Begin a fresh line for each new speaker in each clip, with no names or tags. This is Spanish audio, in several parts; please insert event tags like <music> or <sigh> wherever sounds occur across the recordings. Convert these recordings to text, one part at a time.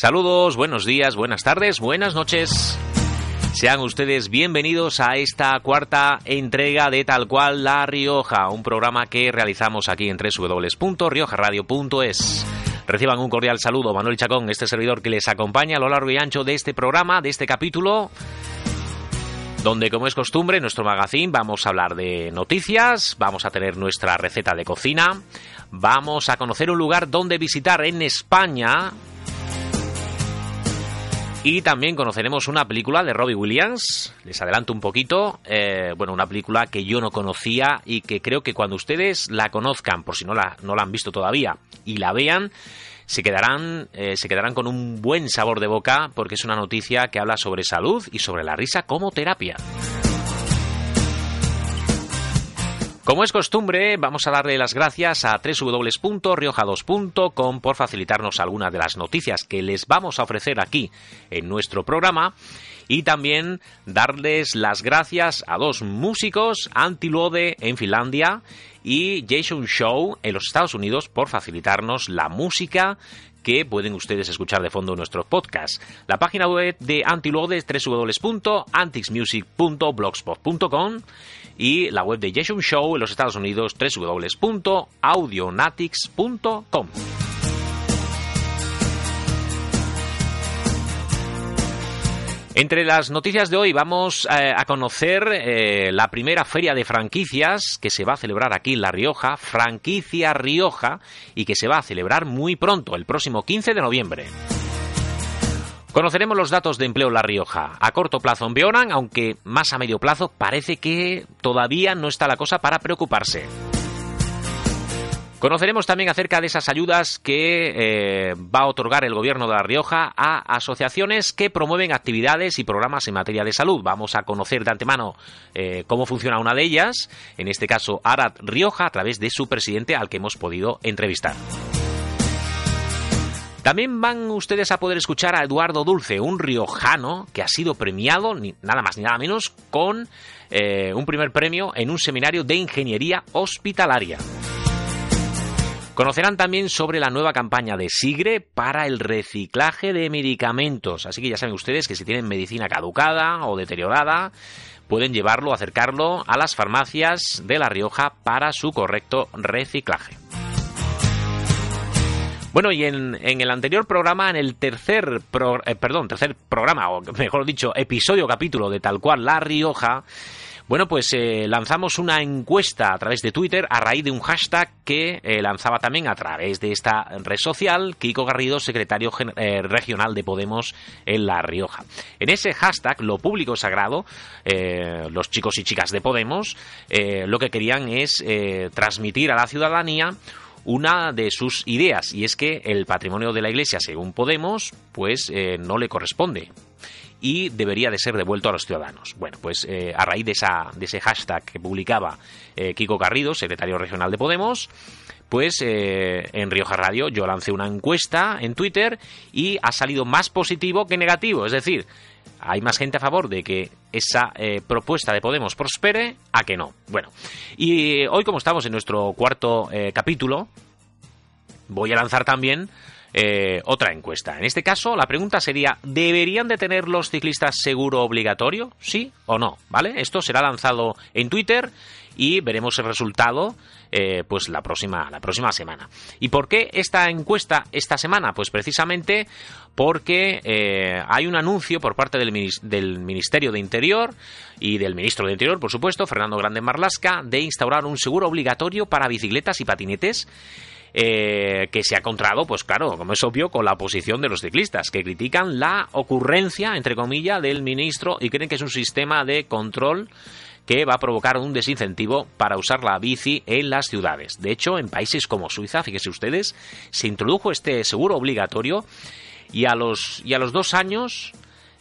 Saludos, buenos días, buenas tardes, buenas noches. Sean ustedes bienvenidos a esta cuarta entrega de Tal cual La Rioja, un programa que realizamos aquí en www.riojaradio.es. Reciban un cordial saludo, Manuel Chacón, este servidor que les acompaña a lo largo y ancho de este programa, de este capítulo, donde como es costumbre en nuestro magazine vamos a hablar de noticias, vamos a tener nuestra receta de cocina, vamos a conocer un lugar donde visitar en España, y también conoceremos una película de Robbie Williams. Les adelanto un poquito. Eh, bueno, una película que yo no conocía y que creo que cuando ustedes la conozcan, por si no la, no la han visto todavía, y la vean, se quedarán, eh, se quedarán con un buen sabor de boca porque es una noticia que habla sobre salud y sobre la risa como terapia. Como es costumbre, vamos a darle las gracias a www.rioja2.com por facilitarnos algunas de las noticias que les vamos a ofrecer aquí en nuestro programa y también darles las gracias a dos músicos, Antiluode en Finlandia y Jason Show en los Estados Unidos por facilitarnos la música que pueden ustedes escuchar de fondo en nuestro podcast. La página web de Antiluode es www.antixmusic.blogspot.com y la web de Jason Show en los Estados Unidos www.audionatics.com. Entre las noticias de hoy vamos eh, a conocer eh, la primera feria de franquicias que se va a celebrar aquí en La Rioja, Franquicia Rioja, y que se va a celebrar muy pronto, el próximo 15 de noviembre. Conoceremos los datos de empleo en La Rioja. A corto plazo empeoran, aunque más a medio plazo parece que todavía no está la cosa para preocuparse. Conoceremos también acerca de esas ayudas que eh, va a otorgar el Gobierno de La Rioja a asociaciones que promueven actividades y programas en materia de salud. Vamos a conocer de antemano eh, cómo funciona una de ellas, en este caso Arad Rioja, a través de su presidente al que hemos podido entrevistar. También van ustedes a poder escuchar a Eduardo Dulce, un riojano que ha sido premiado, ni, nada más ni nada menos, con eh, un primer premio en un seminario de ingeniería hospitalaria. Conocerán también sobre la nueva campaña de Sigre para el reciclaje de medicamentos. Así que ya saben ustedes que si tienen medicina caducada o deteriorada, pueden llevarlo, acercarlo a las farmacias de La Rioja para su correcto reciclaje. Bueno, y en, el anterior programa, en el tercer, eh, perdón, tercer programa, o mejor dicho, episodio capítulo de Tal cual La Rioja, bueno, pues eh, lanzamos una encuesta a través de Twitter a raíz de un hashtag que eh, lanzaba también a través de esta red social Kiko Garrido, secretario regional de Podemos en La Rioja. En ese hashtag, lo público sagrado, los chicos y chicas de Podemos, lo que querían es transmitir a la ciudadanía una de sus ideas y es que el patrimonio de la Iglesia, según Podemos, pues eh, no le corresponde y debería de ser devuelto a los ciudadanos. Bueno, pues eh, a raíz de, esa, de ese hashtag que publicaba eh, Kiko Garrido, secretario regional de Podemos, pues en Rioja Radio yo lancé una encuesta en Twitter y ha salido más positivo que negativo. Es decir, hay más gente a favor de que esa eh, propuesta de Podemos prospere a que no. Bueno, y hoy como estamos en nuestro cuarto eh, capítulo, voy a lanzar también eh, otra encuesta. En este caso, la pregunta sería, ¿deberían de tener los ciclistas seguro obligatorio? ¿Sí o no? ¿Vale? Esto será lanzado en Twitter y veremos el resultado eh, pues la próxima, la próxima semana. ¿Y por qué esta encuesta esta semana? Pues precisamente porque eh, hay un anuncio por parte del, del, Ministerio de Interior y del Ministro de Interior, por supuesto, Fernando Grande Marlasca, de instaurar un seguro obligatorio para bicicletas y patinetes. Eh, que se ha encontrado, pues claro, como es obvio, con la oposición de los ciclistas, que critican la ocurrencia, entre comillas, del ministro y creen que es un sistema de control que va a provocar un desincentivo para usar la bici en las ciudades. De hecho, en países como Suiza, fíjense ustedes, se introdujo este seguro obligatorio y a los, y a los dos años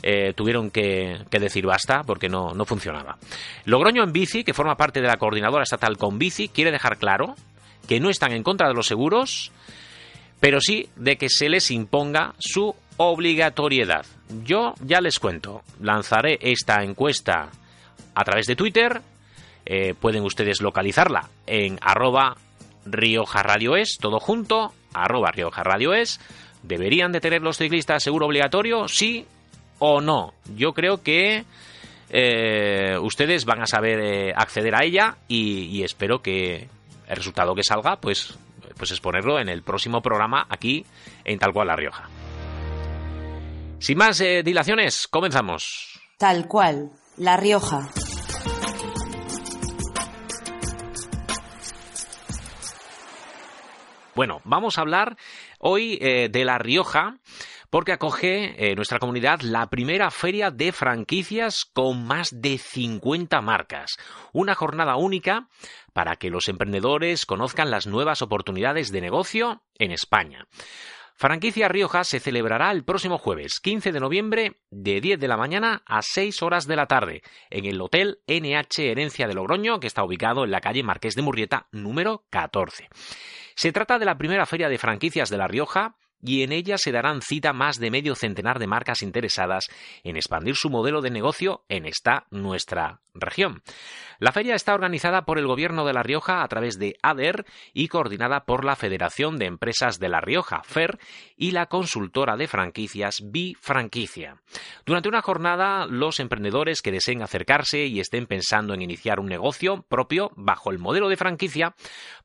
eh, tuvieron que, decir basta porque no, no funcionaba. Logroño en bici, que forma parte de la coordinadora estatal con bici, quiere dejar claro que no están en contra de los seguros, pero sí de que se les imponga su obligatoriedad. Yo ya les cuento, lanzaré esta encuesta a través de Twitter. Eh, pueden ustedes localizarla en arroba Rioja Radio todo junto, arroba Rioja Es. ¿Deberían de tener los ciclistas seguro obligatorio? ¿Sí o no? Yo creo que eh, ustedes van a saber eh, acceder a ella y, espero que el resultado que salga, pues, pues exponerlo en el próximo programa aquí en Tal cual La Rioja. Sin más dilaciones, comenzamos.
Tal cual, La Rioja.
Bueno, vamos a hablar hoy eh, de La Rioja porque acoge eh, nuestra comunidad la primera feria de franquicias con más de 50 marcas. Una jornada única para que los emprendedores conozcan las nuevas oportunidades de negocio en España. Franquicia Rioja se celebrará el próximo jueves 15 de noviembre de 10 de la mañana a 6 horas de la tarde en el Hotel NH Herencia de Logroño que está ubicado en la calle Marqués de Murrieta número 14. Se trata de la primera feria de franquicias de La Rioja y en ella se darán cita más de medio centenar de marcas interesadas en expandir su modelo de negocio en esta nuestra región. La feria está organizada por el Gobierno de La Rioja a través de ADER y coordinada por la Federación de Empresas de La Rioja, FER, y la consultora de franquicias Bifranquicia. Durante una jornada, los emprendedores que deseen acercarse y estén pensando en iniciar un negocio propio bajo el modelo de franquicia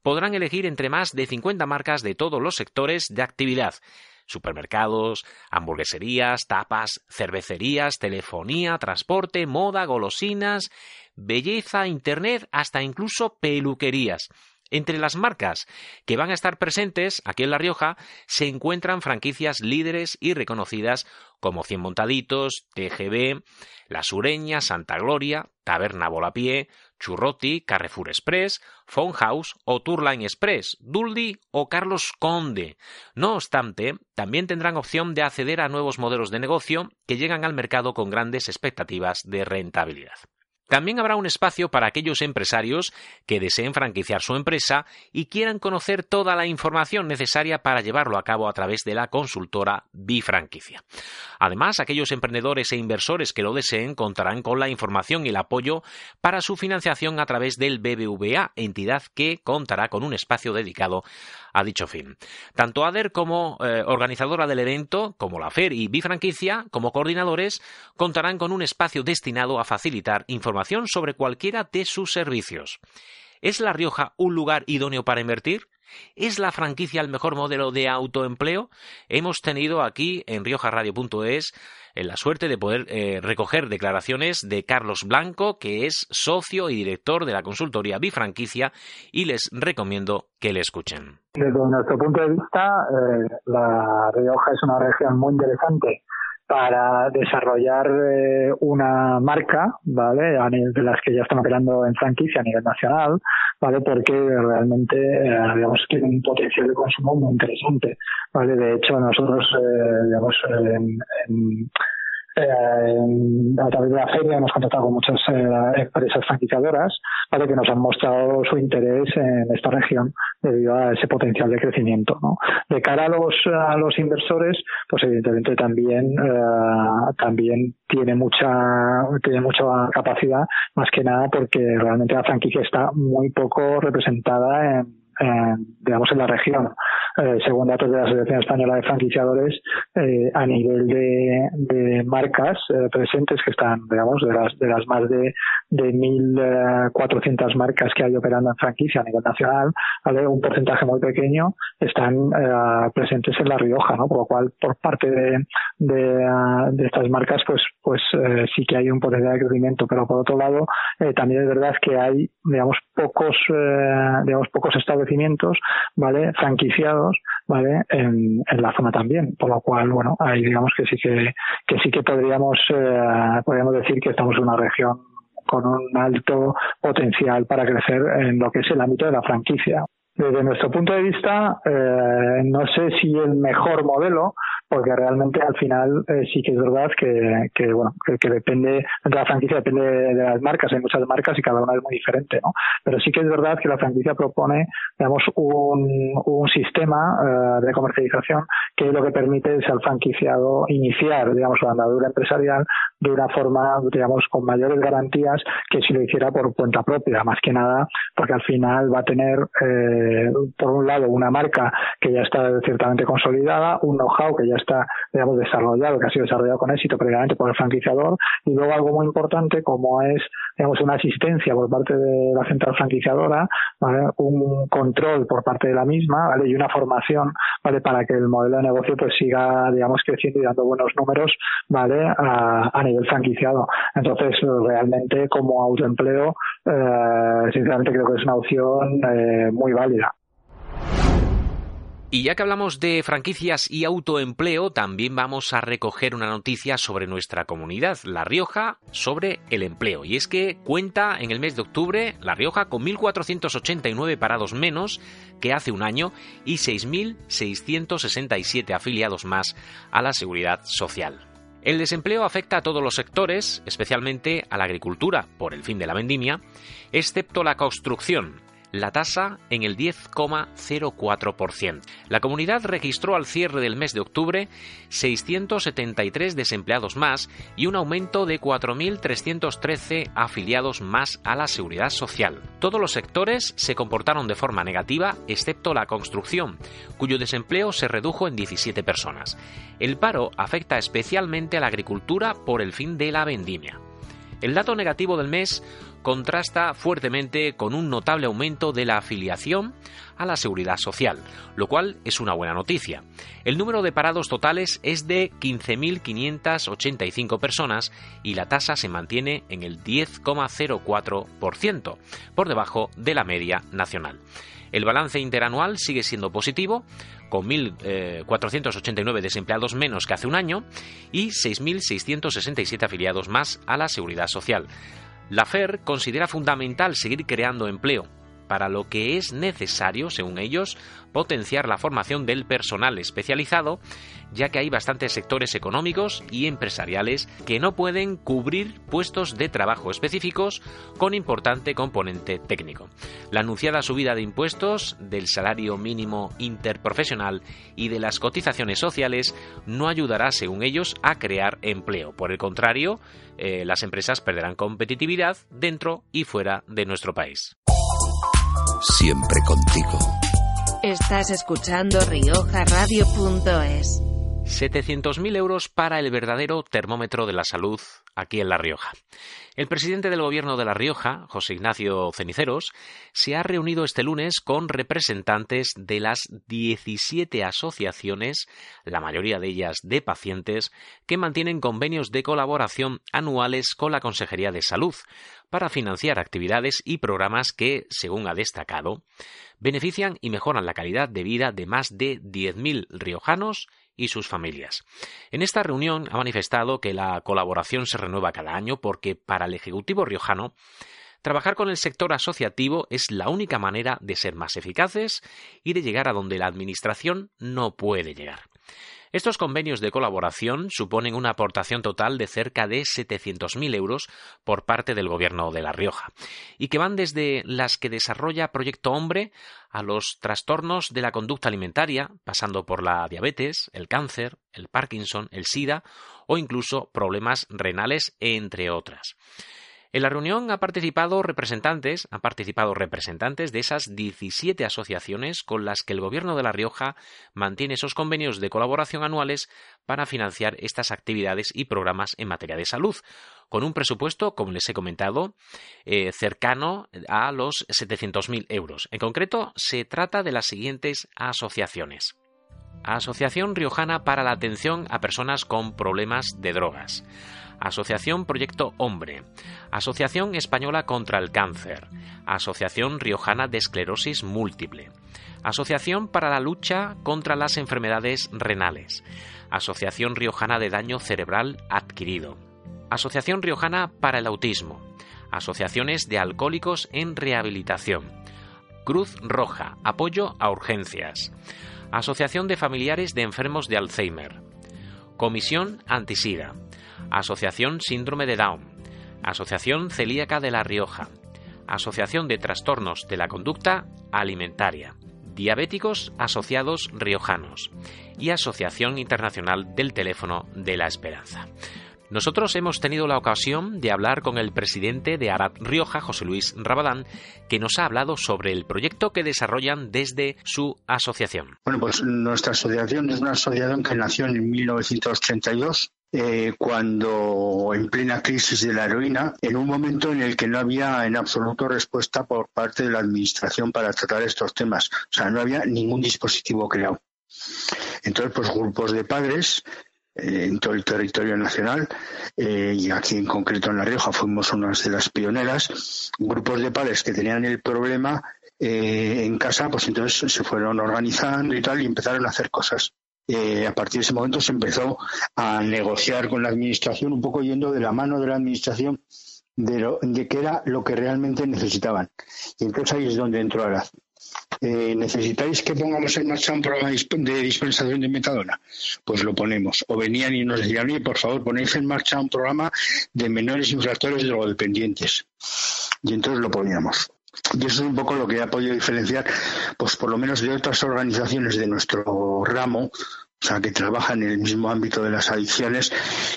podrán elegir entre más de 50 marcas de todos los sectores de actividad supermercados, hamburgueserías, tapas, cervecerías, telefonía, transporte, moda, golosinas, belleza, internet, hasta incluso peluquerías. Entre las marcas que van a estar presentes aquí en La Rioja se encuentran franquicias líderes y reconocidas como Cien Montaditos, TGB, La Sureña, Santa Gloria, Taberna Volapié, Churroti, Carrefour Express, Phone House o Tourline Express, Duldi o Carlos Conde. No obstante, también tendrán opción de acceder a nuevos modelos de negocio que llegan al mercado con grandes expectativas de rentabilidad. También habrá un espacio para aquellos empresarios que deseen franquiciar su empresa y quieran conocer toda la información necesaria para llevarlo a cabo a través de la consultora Bifranquicia. Además, aquellos emprendedores e inversores que lo deseen contarán con la información y el apoyo para su financiación a través del BBVA, entidad que contará con un espacio dedicado a dicho fin. Tanto ADER como eh, organizadora del evento, como la FER y Bifranquicia, como coordinadores, contarán con un espacio destinado a facilitar información sobre cualquiera de sus servicios. ¿Es La Rioja un lugar idóneo para invertir? ¿Es la franquicia el mejor modelo de autoempleo? Hemos tenido aquí en riojaradio.es eh, la suerte de poder eh, recoger declaraciones de Carlos Blanco, que es socio y director de la consultoría Bifranquicia, y les recomiendo que le escuchen.
Desde nuestro punto de vista, eh, La Rioja es una región muy interesante para desarrollar eh, una marca, ¿vale? A nivel de las que ya están operando en franquicia a nivel nacional, ¿vale? Porque realmente, eh, digamos, tiene un potencial de consumo muy interesante, ¿vale? De hecho, nosotros, eh, digamos, en, eh, a través de la feria hemos contactado con muchas eh, empresas franquiciadoras para que nos han mostrado su interés en esta región debido a ese potencial de crecimiento. ¿no? De cara a los, a los inversores, pues evidentemente también, eh, también tiene mucha, tiene mucha capacidad, más que nada porque realmente la franquicia está muy poco representada en digamos, en la región. Eh, según datos de la Asociación Española de Franquiciadores, eh, a nivel de, de marcas eh, presentes que están, digamos, de las, de las más de, de 1.400 marcas que hay operando en franquicia a nivel nacional, ¿vale? un porcentaje muy pequeño están presentes en La Rioja, ¿no? Por lo cual, por parte de, de, de estas marcas, pues, pues sí que hay un potencial de crecimiento, pero por otro lado, también es verdad que hay, digamos, pocos, digamos, pocos establecimientos, ¿vale? Franquiciados ¿vale? En, la zona también, por lo cual, bueno, ahí digamos que sí que, que sí que podríamos, eh, podríamos decir que estamos en una región con un alto potencial para crecer en lo que es el ámbito de la franquicia. Desde nuestro punto de vista, eh, no sé si el mejor modelo, porque realmente al final eh, sí que es verdad que, que bueno que, depende de la franquicia depende de las marcas hay muchas marcas y cada una es muy diferente no pero sí que es verdad que la franquicia propone digamos un, sistema eh, de comercialización que lo que permite es al franquiciado iniciar digamos su andadura empresarial de una forma digamos con mayores garantías que si lo hiciera por cuenta propia más que nada porque al final va a tener eh, por un lado una marca que ya está ciertamente consolidada un know-how que ya está, digamos, desarrollado, que ha sido desarrollado con éxito previamente por el franquiciador, y luego algo muy importante como es, digamos, una asistencia por parte de la central franquiciadora, un control por parte de la misma, ¿vale? Y una formación, ¿vale? Para que el modelo de negocio pues siga, digamos, creciendo y dando buenos números, ¿vale? A, nivel franquiciado. Entonces, realmente como autoempleo, eh, sinceramente creo que es una opción eh, muy válida.
Y ya que hablamos de franquicias y autoempleo, también vamos a recoger una noticia sobre nuestra comunidad, La Rioja, sobre el empleo. Y es que cuenta en el mes de octubre La Rioja con 1.489 parados menos que hace un año y 6.667 afiliados más a la seguridad social. El desempleo afecta a todos los sectores, especialmente a la agricultura, por el fin de la vendimia, excepto la construcción, la tasa en el 10,04%. La comunidad registró al cierre del mes de octubre 673 desempleados más y un aumento de 4.313 afiliados más a la seguridad social. Todos los sectores se comportaron de forma negativa, excepto la construcción, cuyo desempleo se redujo en 17 personas. El paro afecta especialmente a la agricultura por el fin de la vendimia. El dato negativo del mes contrasta fuertemente con un notable aumento de la afiliación a la seguridad social, lo cual es una buena noticia. El número de parados totales es de 15.585 personas y la tasa se mantiene en el 10,04%, por debajo de la media nacional. El balance interanual sigue siendo positivo, con 1.489 eh, desempleados menos que hace un año y 6.667 afiliados más a la seguridad social. La FER considera fundamental seguir creando empleo, para lo que es necesario, según ellos, potenciar la formación del personal especializado, ya que hay bastantes sectores económicos y empresariales que no pueden cubrir puestos de trabajo específicos con importante componente técnico. La anunciada subida de impuestos, del salario mínimo interprofesional y de las cotizaciones sociales no ayudará, según ellos, a crear empleo. Por el contrario, eh, las empresas perderán competitividad dentro y fuera de nuestro país
siempre contigo.
Estás escuchando riojaradio.es.
700.000 euros para el verdadero termómetro de la salud aquí en La Rioja. El presidente del Gobierno de La Rioja, José Ignacio Ceniceros, se ha reunido este lunes con representantes de las 17 asociaciones, la mayoría de ellas de pacientes, que mantienen convenios de colaboración anuales con la Consejería de Salud para financiar actividades y programas que, según ha destacado, benefician y mejoran la calidad de vida de más de 10.000 riojanos y sus familias. En esta reunión ha manifestado que la colaboración se renueva cada año porque para el Ejecutivo riojano Trabajar con el sector asociativo es la única manera de ser más eficaces y de llegar a donde la Administración no puede llegar. Estos convenios de colaboración suponen una aportación total de cerca de 700.000 euros por parte del Gobierno de La Rioja y que van desde las que desarrolla Proyecto Hombre a los trastornos de la conducta alimentaria, pasando por la diabetes, el cáncer, el Parkinson, el SIDA o incluso problemas renales, entre otras. En la reunión han participado representantes, han participado representantes de esas 17 asociaciones con las que el Gobierno de La Rioja mantiene esos convenios de colaboración anuales para financiar estas actividades y programas en materia de salud, con un presupuesto, como les he comentado, eh, cercano a los 700.000 euros. En concreto, se trata de las siguientes asociaciones. Asociación Riojana para la Atención a Personas con Problemas de Drogas. Asociación Proyecto Hombre, Asociación Española contra el Cáncer, Asociación Riojana de Esclerosis Múltiple, Asociación para la Lucha contra las Enfermedades Renales, Asociación Riojana de Daño Cerebral Adquirido, Asociación Riojana para el Autismo, Asociaciones de Alcohólicos en Rehabilitación, Cruz Roja, Apoyo a Urgencias, Asociación de Familiares de Enfermos de Alzheimer, Comisión Antisida, Asociación Síndrome de Down, Asociación Celíaca de La Rioja, Asociación de Trastornos de la Conducta Alimentaria, Diabéticos Asociados Riojanos y Asociación Internacional del Teléfono de la Esperanza. Nosotros hemos tenido la ocasión de hablar con el presidente de Arad Rioja, José Luis Rabadán, que nos ha hablado sobre el proyecto que desarrollan desde su asociación.
Bueno, pues nuestra asociación es una asociación que nació en 1932 eh, cuando en plena crisis de la heroína, en un momento en el que no había en absoluto respuesta por parte de la Administración para tratar estos temas. O sea, no había ningún dispositivo creado. Entonces, pues grupos de padres eh, en todo el territorio nacional eh, y aquí en concreto en La Rioja fuimos unas de las pioneras, grupos de padres que tenían el problema en casa, pues entonces se fueron organizando y tal y empezaron a hacer cosas. A partir de ese momento se empezó a negociar con la administración, un poco yendo de la mano de la administración de, lo, de qué era lo que realmente necesitaban. Y entonces ahí es donde entró Arad. Eh, ¿necesitáis que pongamos en marcha un programa de dispensación de metadona? Pues lo ponemos. O venían y nos decían, oye, por favor, ponéis en marcha un programa de menores infractores drogodependientes. Y entonces lo poníamos. Y eso es un poco lo que ha podido diferenciar, pues por lo menos de otras organizaciones de nuestro ramo, o sea, que trabajan en el mismo ámbito de las adicciones,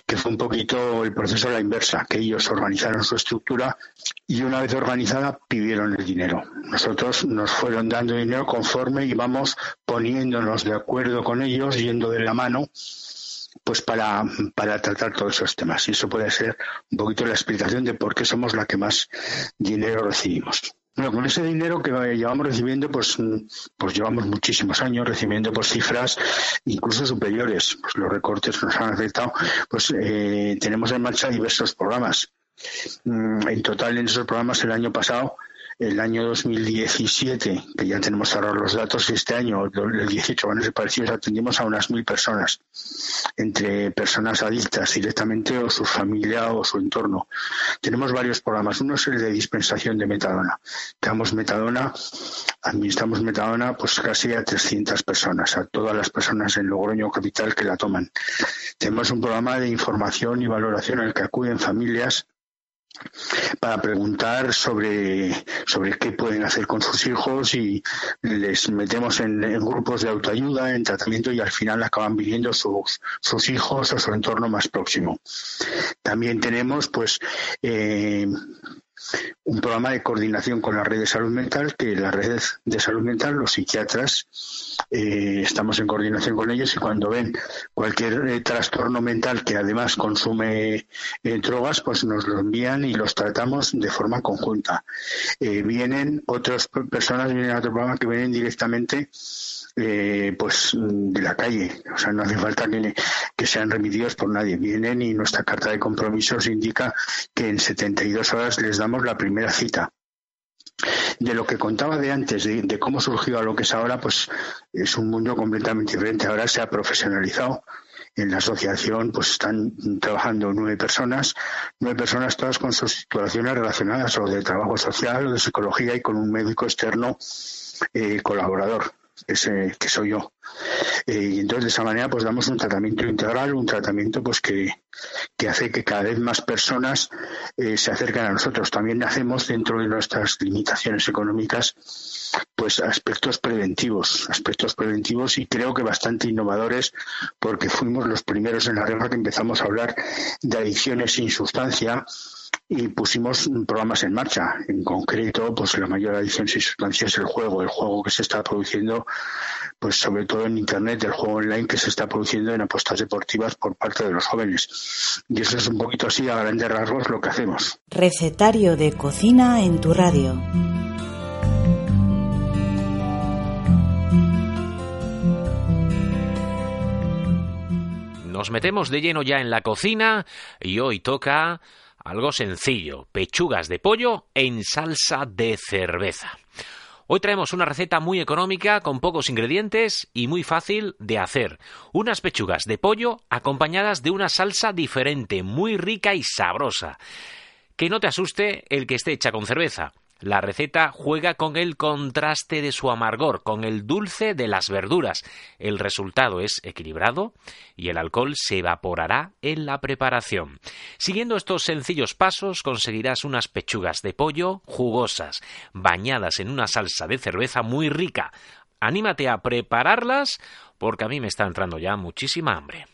que fue un poquito el proceso a la inversa, que ellos organizaron su estructura y una vez organizada pidieron el dinero. Nosotros nos fueron dando dinero conforme íbamos poniéndonos de acuerdo con ellos, yendo de la mano, pues para, para tratar todos esos temas. Y eso puede ser un poquito la explicación de por qué somos la que más dinero recibimos. Bueno, con ese dinero que llevamos recibiendo, pues, pues llevamos muchísimos años recibiendo pues cifras incluso superiores. Pues los recortes nos han afectado. Pues eh, tenemos en marcha diversos programas. Mm, en total en esos programas el año pasado el año 2017, que ya tenemos ahora los datos, este año, el 18, van a ser parecidos, atendimos a unas mil personas, entre personas adictas directamente o su familia o su entorno. Tenemos varios programas. Uno es el de dispensación de metadona. Damos metadona, administramos metadona pues casi a 300 personas, a todas las personas en Logroño Capital que la toman. Tenemos un programa de información y valoración el que acuden familias para preguntar sobre, sobre qué pueden hacer con sus hijos y les metemos en, grupos de autoayuda, en tratamiento y al final acaban viviendo sus, sus hijos o su entorno más próximo. También tenemos pues eh, un programa de coordinación con la red de salud mental, que la red de salud mental, los psiquiatras, eh, estamos en coordinación con ellos y cuando ven cualquier eh, trastorno mental que además consume eh, drogas, pues nos lo envían y los tratamos de forma conjunta. vienen otras personas, vienen a otro programa que vienen directamente eh, pues de la calle. O sea, no hace falta que, sean remitidos por nadie. Vienen y nuestra carta de compromisos indica que en 72 horas les damos la primera cita. De lo que contaba de antes, de, cómo surgió a lo que es ahora, pues es un mundo completamente diferente. Ahora se ha profesionalizado. En la asociación pues están trabajando nueve personas, nueve personas todas con sus situaciones relacionadas o de trabajo social o de psicología y con un médico externo eh, colaborador ese que soy yo. Eh, y entonces de esa manera pues damos un tratamiento integral, un tratamiento pues que, que hace que cada vez más personas eh, se acerquen a nosotros. También hacemos dentro de nuestras limitaciones económicas pues aspectos preventivos, aspectos preventivos y creo que bastante innovadores porque fuimos los primeros en la guerra que empezamos a hablar de adicciones sin sustancia y pusimos programas en marcha. En concreto, pues la mayor adición sin sustancia es el juego, el juego que se está produciendo, pues sobre todo en Internet, el juego online que se está produciendo en apuestas deportivas por parte de los jóvenes. Y eso es un poquito así, a grandes rasgos, lo que hacemos.
Recetario de cocina en tu radio.
Nos metemos de lleno ya en la cocina y hoy toca algo sencillo, pechugas de pollo en salsa de cerveza. Hoy traemos una receta muy económica, con pocos ingredientes y muy fácil de hacer. Unas pechugas de pollo acompañadas de una salsa diferente, muy rica y sabrosa. Que no te asuste el que esté hecha con cerveza. La receta juega con el contraste de su amargor, con el dulce de las verduras. El resultado es equilibrado y el alcohol se evaporará en la preparación. Siguiendo estos sencillos pasos conseguirás unas pechugas de pollo jugosas, bañadas en una salsa de cerveza muy rica. Anímate a prepararlas porque a mí me está entrando ya muchísima hambre.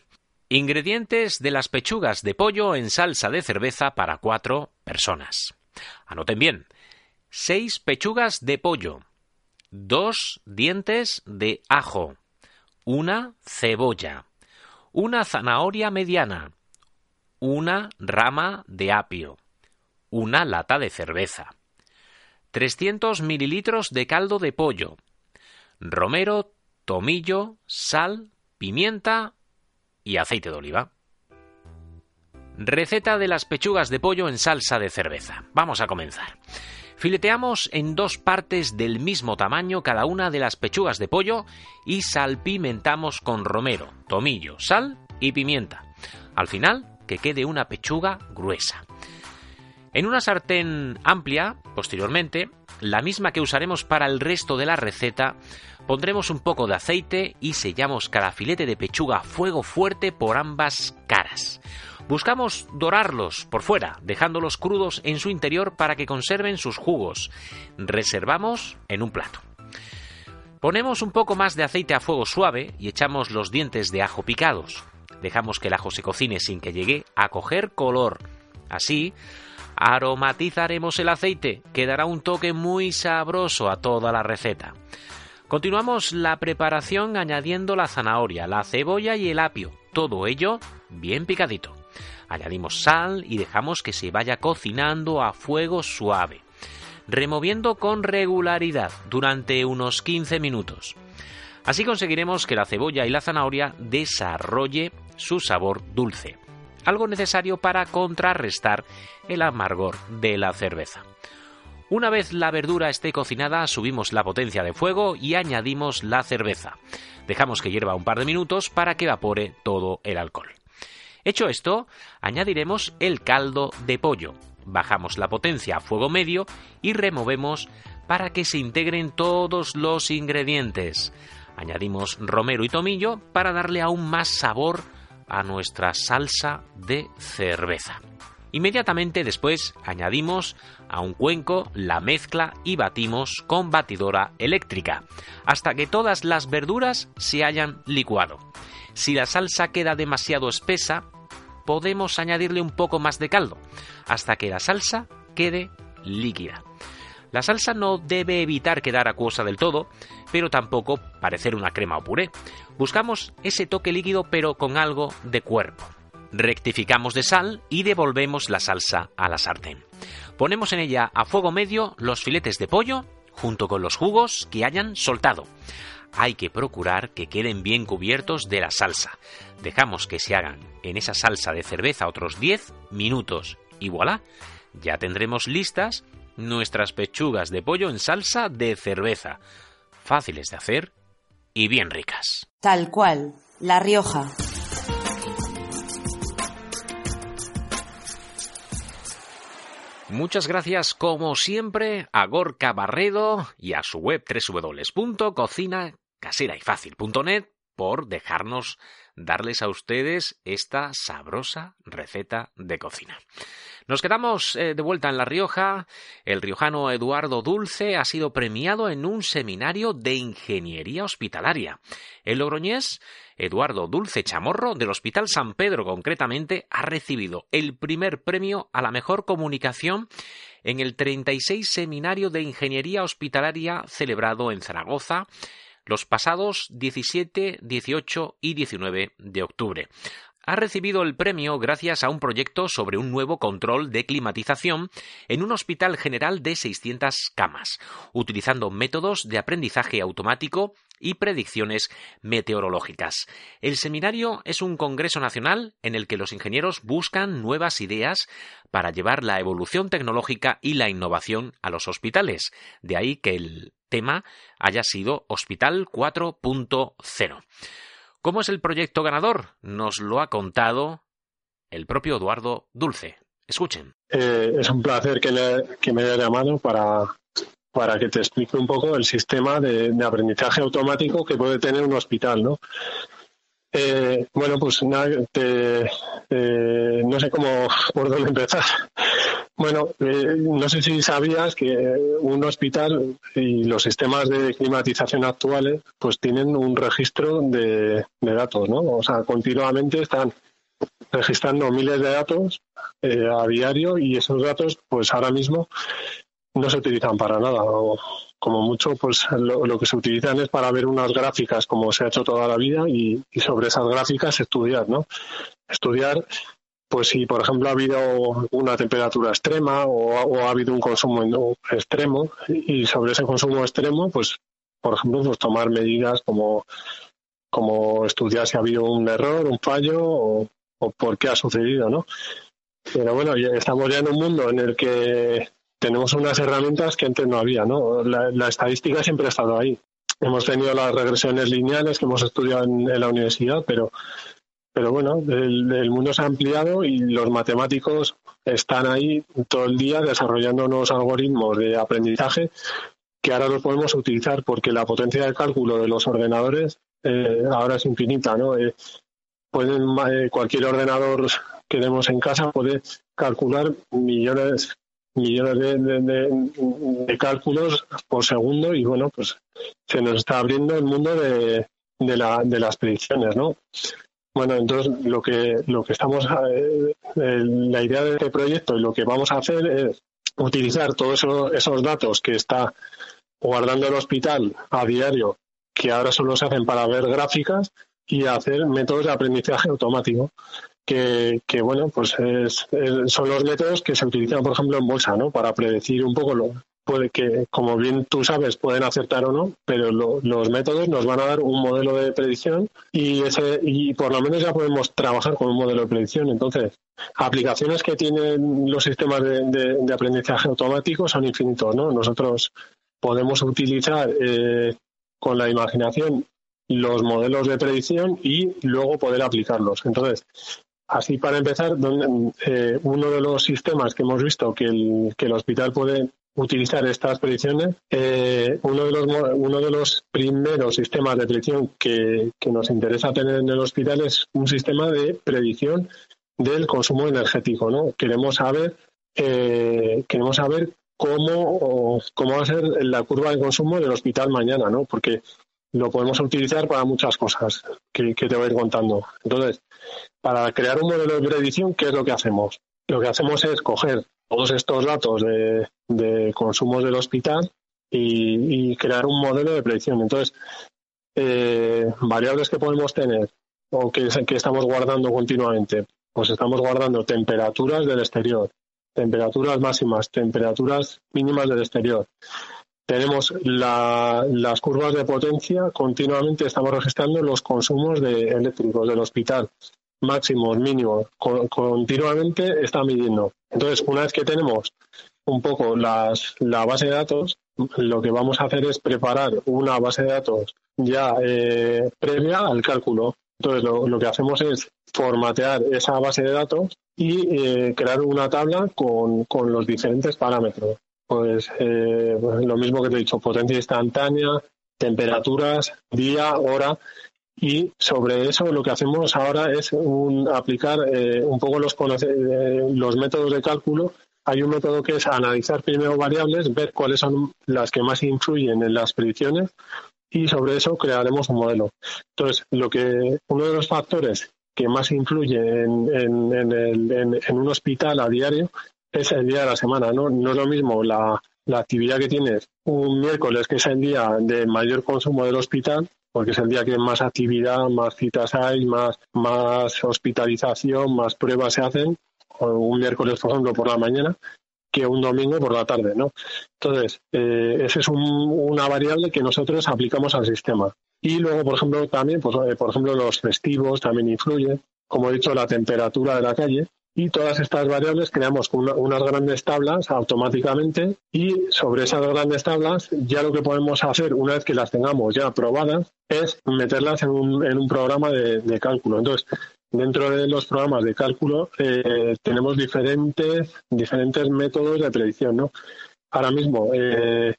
Ingredientes de las pechugas de pollo en salsa de cerveza para cuatro personas. Anoten bien. 6 pechugas de pollo, 2 dientes de ajo, una cebolla, una zanahoria mediana, una rama de apio, una lata de cerveza, 300 mililitros de caldo de pollo, romero, tomillo, sal, pimienta y aceite de oliva. Receta de las pechugas de pollo en salsa de cerveza. Vamos a comenzar. Fileteamos en dos partes del mismo tamaño cada una de las pechugas de pollo y salpimentamos con romero, tomillo, sal y pimienta. Al final, que quede una pechuga gruesa. En una sartén amplia, posteriormente, la misma que usaremos para el resto de la receta, pondremos un poco de aceite y sellamos cada filete de pechuga a fuego fuerte por ambas caras. Buscamos dorarlos por fuera, dejándolos crudos en su interior para que conserven sus jugos. Reservamos en un plato. Ponemos un poco más de aceite a fuego suave y echamos los dientes de ajo picados. Dejamos que el ajo se cocine sin que llegue a coger color. Así, aromatizaremos el aceite, que dará un toque muy sabroso a toda la receta. Continuamos la preparación añadiendo la zanahoria, la cebolla y el apio, todo ello bien picadito. Añadimos sal y dejamos que se vaya cocinando a fuego suave, removiendo con regularidad durante unos 15 minutos. Así conseguiremos que la cebolla y la zanahoria desarrolle su sabor dulce, algo necesario para contrarrestar el amargor de la cerveza. Una vez la verdura esté cocinada, subimos la potencia de fuego y añadimos la cerveza. Dejamos que hierva un par de minutos para que evapore todo el alcohol. Hecho esto, añadiremos el caldo de pollo. Bajamos la potencia a fuego medio y removemos para que se integren todos los ingredientes. Añadimos romero y tomillo para darle aún más sabor a nuestra salsa de cerveza. Inmediatamente después añadimos a un cuenco la mezcla y batimos con batidora eléctrica hasta que todas las verduras se hayan licuado. Si la salsa queda demasiado espesa, podemos añadirle un poco más de caldo, hasta que la salsa quede líquida. La salsa no debe evitar quedar acuosa del todo, pero tampoco parecer una crema o puré. Buscamos ese toque líquido pero con algo de cuerpo. Rectificamos de sal y devolvemos la salsa a la sartén. Ponemos en ella a fuego medio los filetes de pollo junto con los jugos que hayan soltado hay que procurar que queden bien cubiertos de la salsa. Dejamos que se hagan en esa salsa de cerveza otros 10 minutos y voilà, ya tendremos listas nuestras pechugas de pollo en salsa de cerveza, fáciles de hacer y bien ricas.
Tal cual, La Rioja.
Muchas gracias, como siempre, a Gorka Barredo y a su web www.cocina casera y fácil.net por dejarnos darles a ustedes esta sabrosa receta de cocina. Nos quedamos eh, de vuelta en La Rioja. El riojano Eduardo Dulce ha sido premiado en un seminario de ingeniería hospitalaria. El logroñés Eduardo Dulce Chamorro del Hospital San Pedro concretamente ha recibido el primer premio a la mejor comunicación en el 36 Seminario de Ingeniería Hospitalaria celebrado en Zaragoza los pasados 17, 18 y 19 de octubre. Ha recibido el premio gracias a un proyecto sobre un nuevo control de climatización en un hospital general de 600 camas, utilizando métodos de aprendizaje automático y predicciones meteorológicas. El seminario es un congreso nacional en el que los ingenieros buscan nuevas ideas para llevar la evolución tecnológica y la innovación a los hospitales. De ahí que el tema haya sido Hospital 4.0. ¿Cómo es el proyecto ganador? Nos lo ha contado el propio Eduardo Dulce. Escuchen.
Eh, es un placer que, me haya llamado para, para que te explique un poco el sistema de, aprendizaje automático que puede tener un hospital, ¿no? Eh, bueno, pues nada, eh, no sé cómo por dónde empezar. Bueno, eh, no sé si sabías que un hospital y los sistemas de climatización actuales pues tienen un registro de, datos, ¿no? O sea, continuamente están registrando miles de datos a diario y esos datos pues ahora mismo no se utilizan para nada. O, como mucho, pues lo, que se utilizan es para ver unas gráficas como se ha hecho toda la vida y, sobre esas gráficas estudiar, ¿no? Estudiar, pues si por ejemplo ha habido una temperatura extrema o, ha habido un consumo extremo y sobre ese consumo extremo, pues por ejemplo, pues tomar medidas como, como estudiar si ha habido un error, un fallo o, o por qué ha sucedido, ¿no? Pero bueno, estamos ya en un mundo en el que tenemos unas herramientas que antes no había, ¿no? La, estadística siempre ha estado ahí. Hemos tenido las regresiones lineales que hemos estudiado en, la universidad, pero, pero bueno, el, mundo se ha ampliado y los matemáticos están ahí todo el día desarrollando nuevos algoritmos de aprendizaje que ahora los podemos utilizar porque la potencia de cálculo de los ordenadores eh, ahora es infinita, ¿no? Eh, pueden, eh, cualquier ordenador que demos en casa puede calcular millones millones de, cálculos por segundo y bueno, pues se nos está abriendo el mundo de, de las predicciones, ¿no? Bueno, entonces lo que lo que estamos eh, la idea de este proyecto y lo que vamos a hacer es utilizar todos esos datos que está guardando el hospital a diario, que ahora solo se hacen para ver gráficas y hacer métodos de aprendizaje automático que, bueno, pues son los métodos que se utilizan, por ejemplo, en bolsa, ¿no? Para predecir un poco lo puede que, como bien tú sabes, pueden acertar o no, pero los métodos nos van a dar un modelo de predicción y ese y por lo menos ya podemos trabajar con un modelo de predicción. Entonces, aplicaciones que tienen los sistemas de, aprendizaje automático son infinitos, ¿no? Nosotros podemos utilizar eh, con la imaginación los modelos de predicción y luego poder aplicarlos. Entonces, Así, para empezar, eh, uno de los sistemas que hemos visto que el, que el hospital puede utilizar estas predicciones, eh, uno, de los, uno de los primeros sistemas de predicción que, nos interesa tener en el hospital es un sistema de predicción del consumo energético. ¿no? Queremos saber, eh, queremos saber cómo, cómo va a ser la curva de consumo del hospital mañana, ¿no? porque lo podemos utilizar para muchas cosas que, te voy a ir contando. Entonces, para crear un modelo de predicción, ¿qué es lo que hacemos? Lo que hacemos es coger todos estos datos de, consumos del hospital y, crear un modelo de predicción. Entonces, eh, variables que podemos tener o que, que estamos guardando continuamente, pues estamos guardando temperaturas del exterior, temperaturas máximas, temperaturas mínimas del exterior, tenemos las curvas de potencia, continuamente estamos registrando los consumos de eléctricos del hospital, máximos, mínimos, continuamente está midiendo. Entonces, una vez que tenemos un poco las, la base de datos, lo que vamos a hacer es preparar una base de datos ya eh, previa al cálculo. Entonces, lo, que hacemos es formatear esa base de datos y eh, crear una tabla con, con los diferentes parámetros. Pues, eh, pues, lo mismo que te he dicho, potencia instantánea, temperaturas, día, hora. Y sobre eso lo que hacemos ahora es un, aplicar eh, un poco los, eh, los métodos de cálculo. Hay un método que es analizar primero variables, ver cuáles son las que más influyen en las predicciones y sobre eso crearemos un modelo. Entonces, lo que uno de los factores que más influye en, un hospital a diario es el día de la semana, ¿no? No es lo mismo la, la actividad que tienes un miércoles, que es el día de mayor consumo del hospital, porque es el día que más actividad, más citas hay, más, más hospitalización, más pruebas se hacen, un miércoles, por ejemplo, por la mañana, que un domingo por la tarde, ¿no? Entonces, eh, esa es una variable que nosotros aplicamos al sistema. Y luego, por ejemplo, también, pues, eh, por ejemplo, los festivos también influyen. Como he dicho, la temperatura de la calle y todas estas variables creamos unas grandes tablas automáticamente y sobre esas grandes tablas ya lo que podemos hacer una vez que las tengamos ya aprobadas es meterlas en un, en un programa de, cálculo. Entonces, dentro de los programas de cálculo eh, tenemos diferentes, diferentes métodos de predicción. ¿no? Ahora mismo, eh,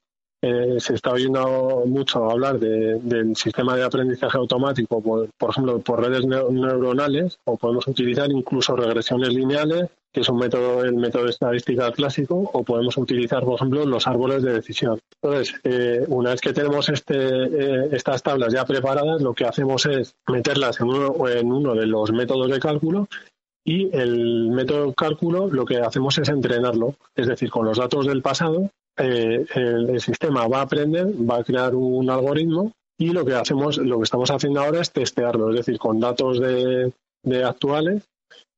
eh, se está oyendo mucho hablar del sistema de aprendizaje automático, por, ejemplo, por redes neuronales, o podemos utilizar incluso regresiones lineales, que es un método, el método de estadística clásico, o podemos utilizar, por ejemplo, los árboles de decisión. Entonces, eh, una vez que tenemos este, eh, estas tablas ya preparadas, lo que hacemos es meterlas en uno, en uno de los métodos de cálculo y el método de cálculo lo que hacemos es entrenarlo, es decir, con los datos del pasado eh, el, sistema va a aprender, va a crear un algoritmo y lo que hacemos, lo que estamos haciendo ahora es testearlo, es decir, con datos de, actuales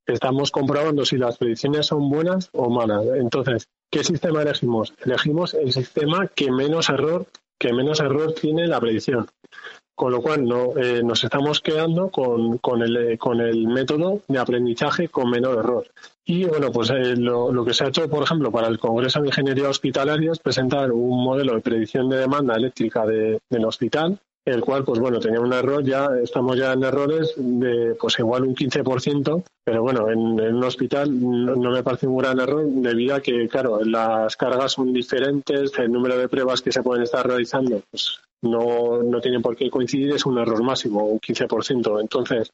estamos comprobando si las predicciones son buenas o malas. Entonces, ¿qué sistema elegimos? Elegimos el sistema que menos error, que menos error tiene la predicción. Con lo cual no, eh, nos estamos quedando con, con, el, eh, con el método de aprendizaje con menor error. Y bueno, pues eh, lo, que se ha hecho, por ejemplo, para el Congreso de Ingeniería Hospitalaria es presentar un modelo de predicción de demanda eléctrica de, del hospital, el cual, pues bueno, tenía un error, ya estamos ya en errores de, pues igual un 15%, pero bueno, en, un hospital no, no, me parece un gran error debido a que, claro, las cargas son diferentes, el número de pruebas que se pueden estar realizando, pues no, no tienen por qué coincidir, es un error máximo, un 15%. Entonces,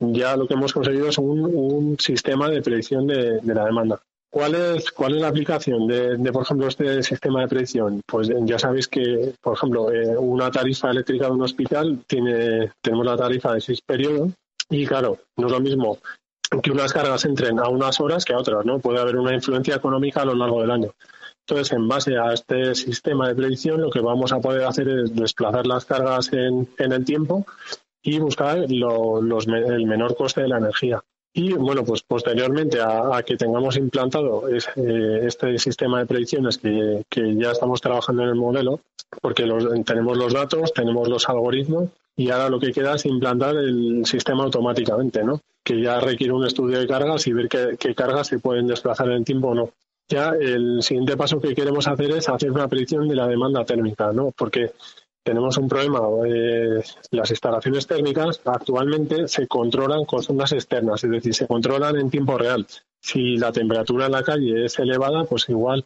ya lo que hemos conseguido es un, sistema de predicción de, la demanda. ¿Cuál es, ¿Cuál es la aplicación de, por ejemplo, este sistema de predicción? Pues ya sabéis que, por ejemplo, eh, una tarifa eléctrica de un hospital tiene, tenemos la tarifa de seis periodos y, claro, no es lo mismo que unas cargas entren a unas horas que a otras, ¿no? Puede haber una influencia económica a lo largo del año. Entonces, en base a este sistema de predicción, lo que vamos a poder hacer es desplazar las cargas en, el tiempo y buscar el menor coste de la energía. Y bueno, pues posteriormente a, que tengamos implantado eh, este sistema de predicciones que, ya estamos trabajando en el modelo, porque tenemos los datos, tenemos los algoritmos y ahora lo que queda es implantar el sistema automáticamente, ¿no? Que ya requiere un estudio de cargas y ver qué cargas se pueden desplazar en el tiempo o no ya el siguiente paso que queremos hacer es hacer una predicción de la demanda térmica, ¿no? Porque tenemos un problema. Eh, las instalaciones térmicas actualmente se controlan con sondas externas, es decir, se controlan en tiempo real. Si la temperatura en la calle es elevada, pues igual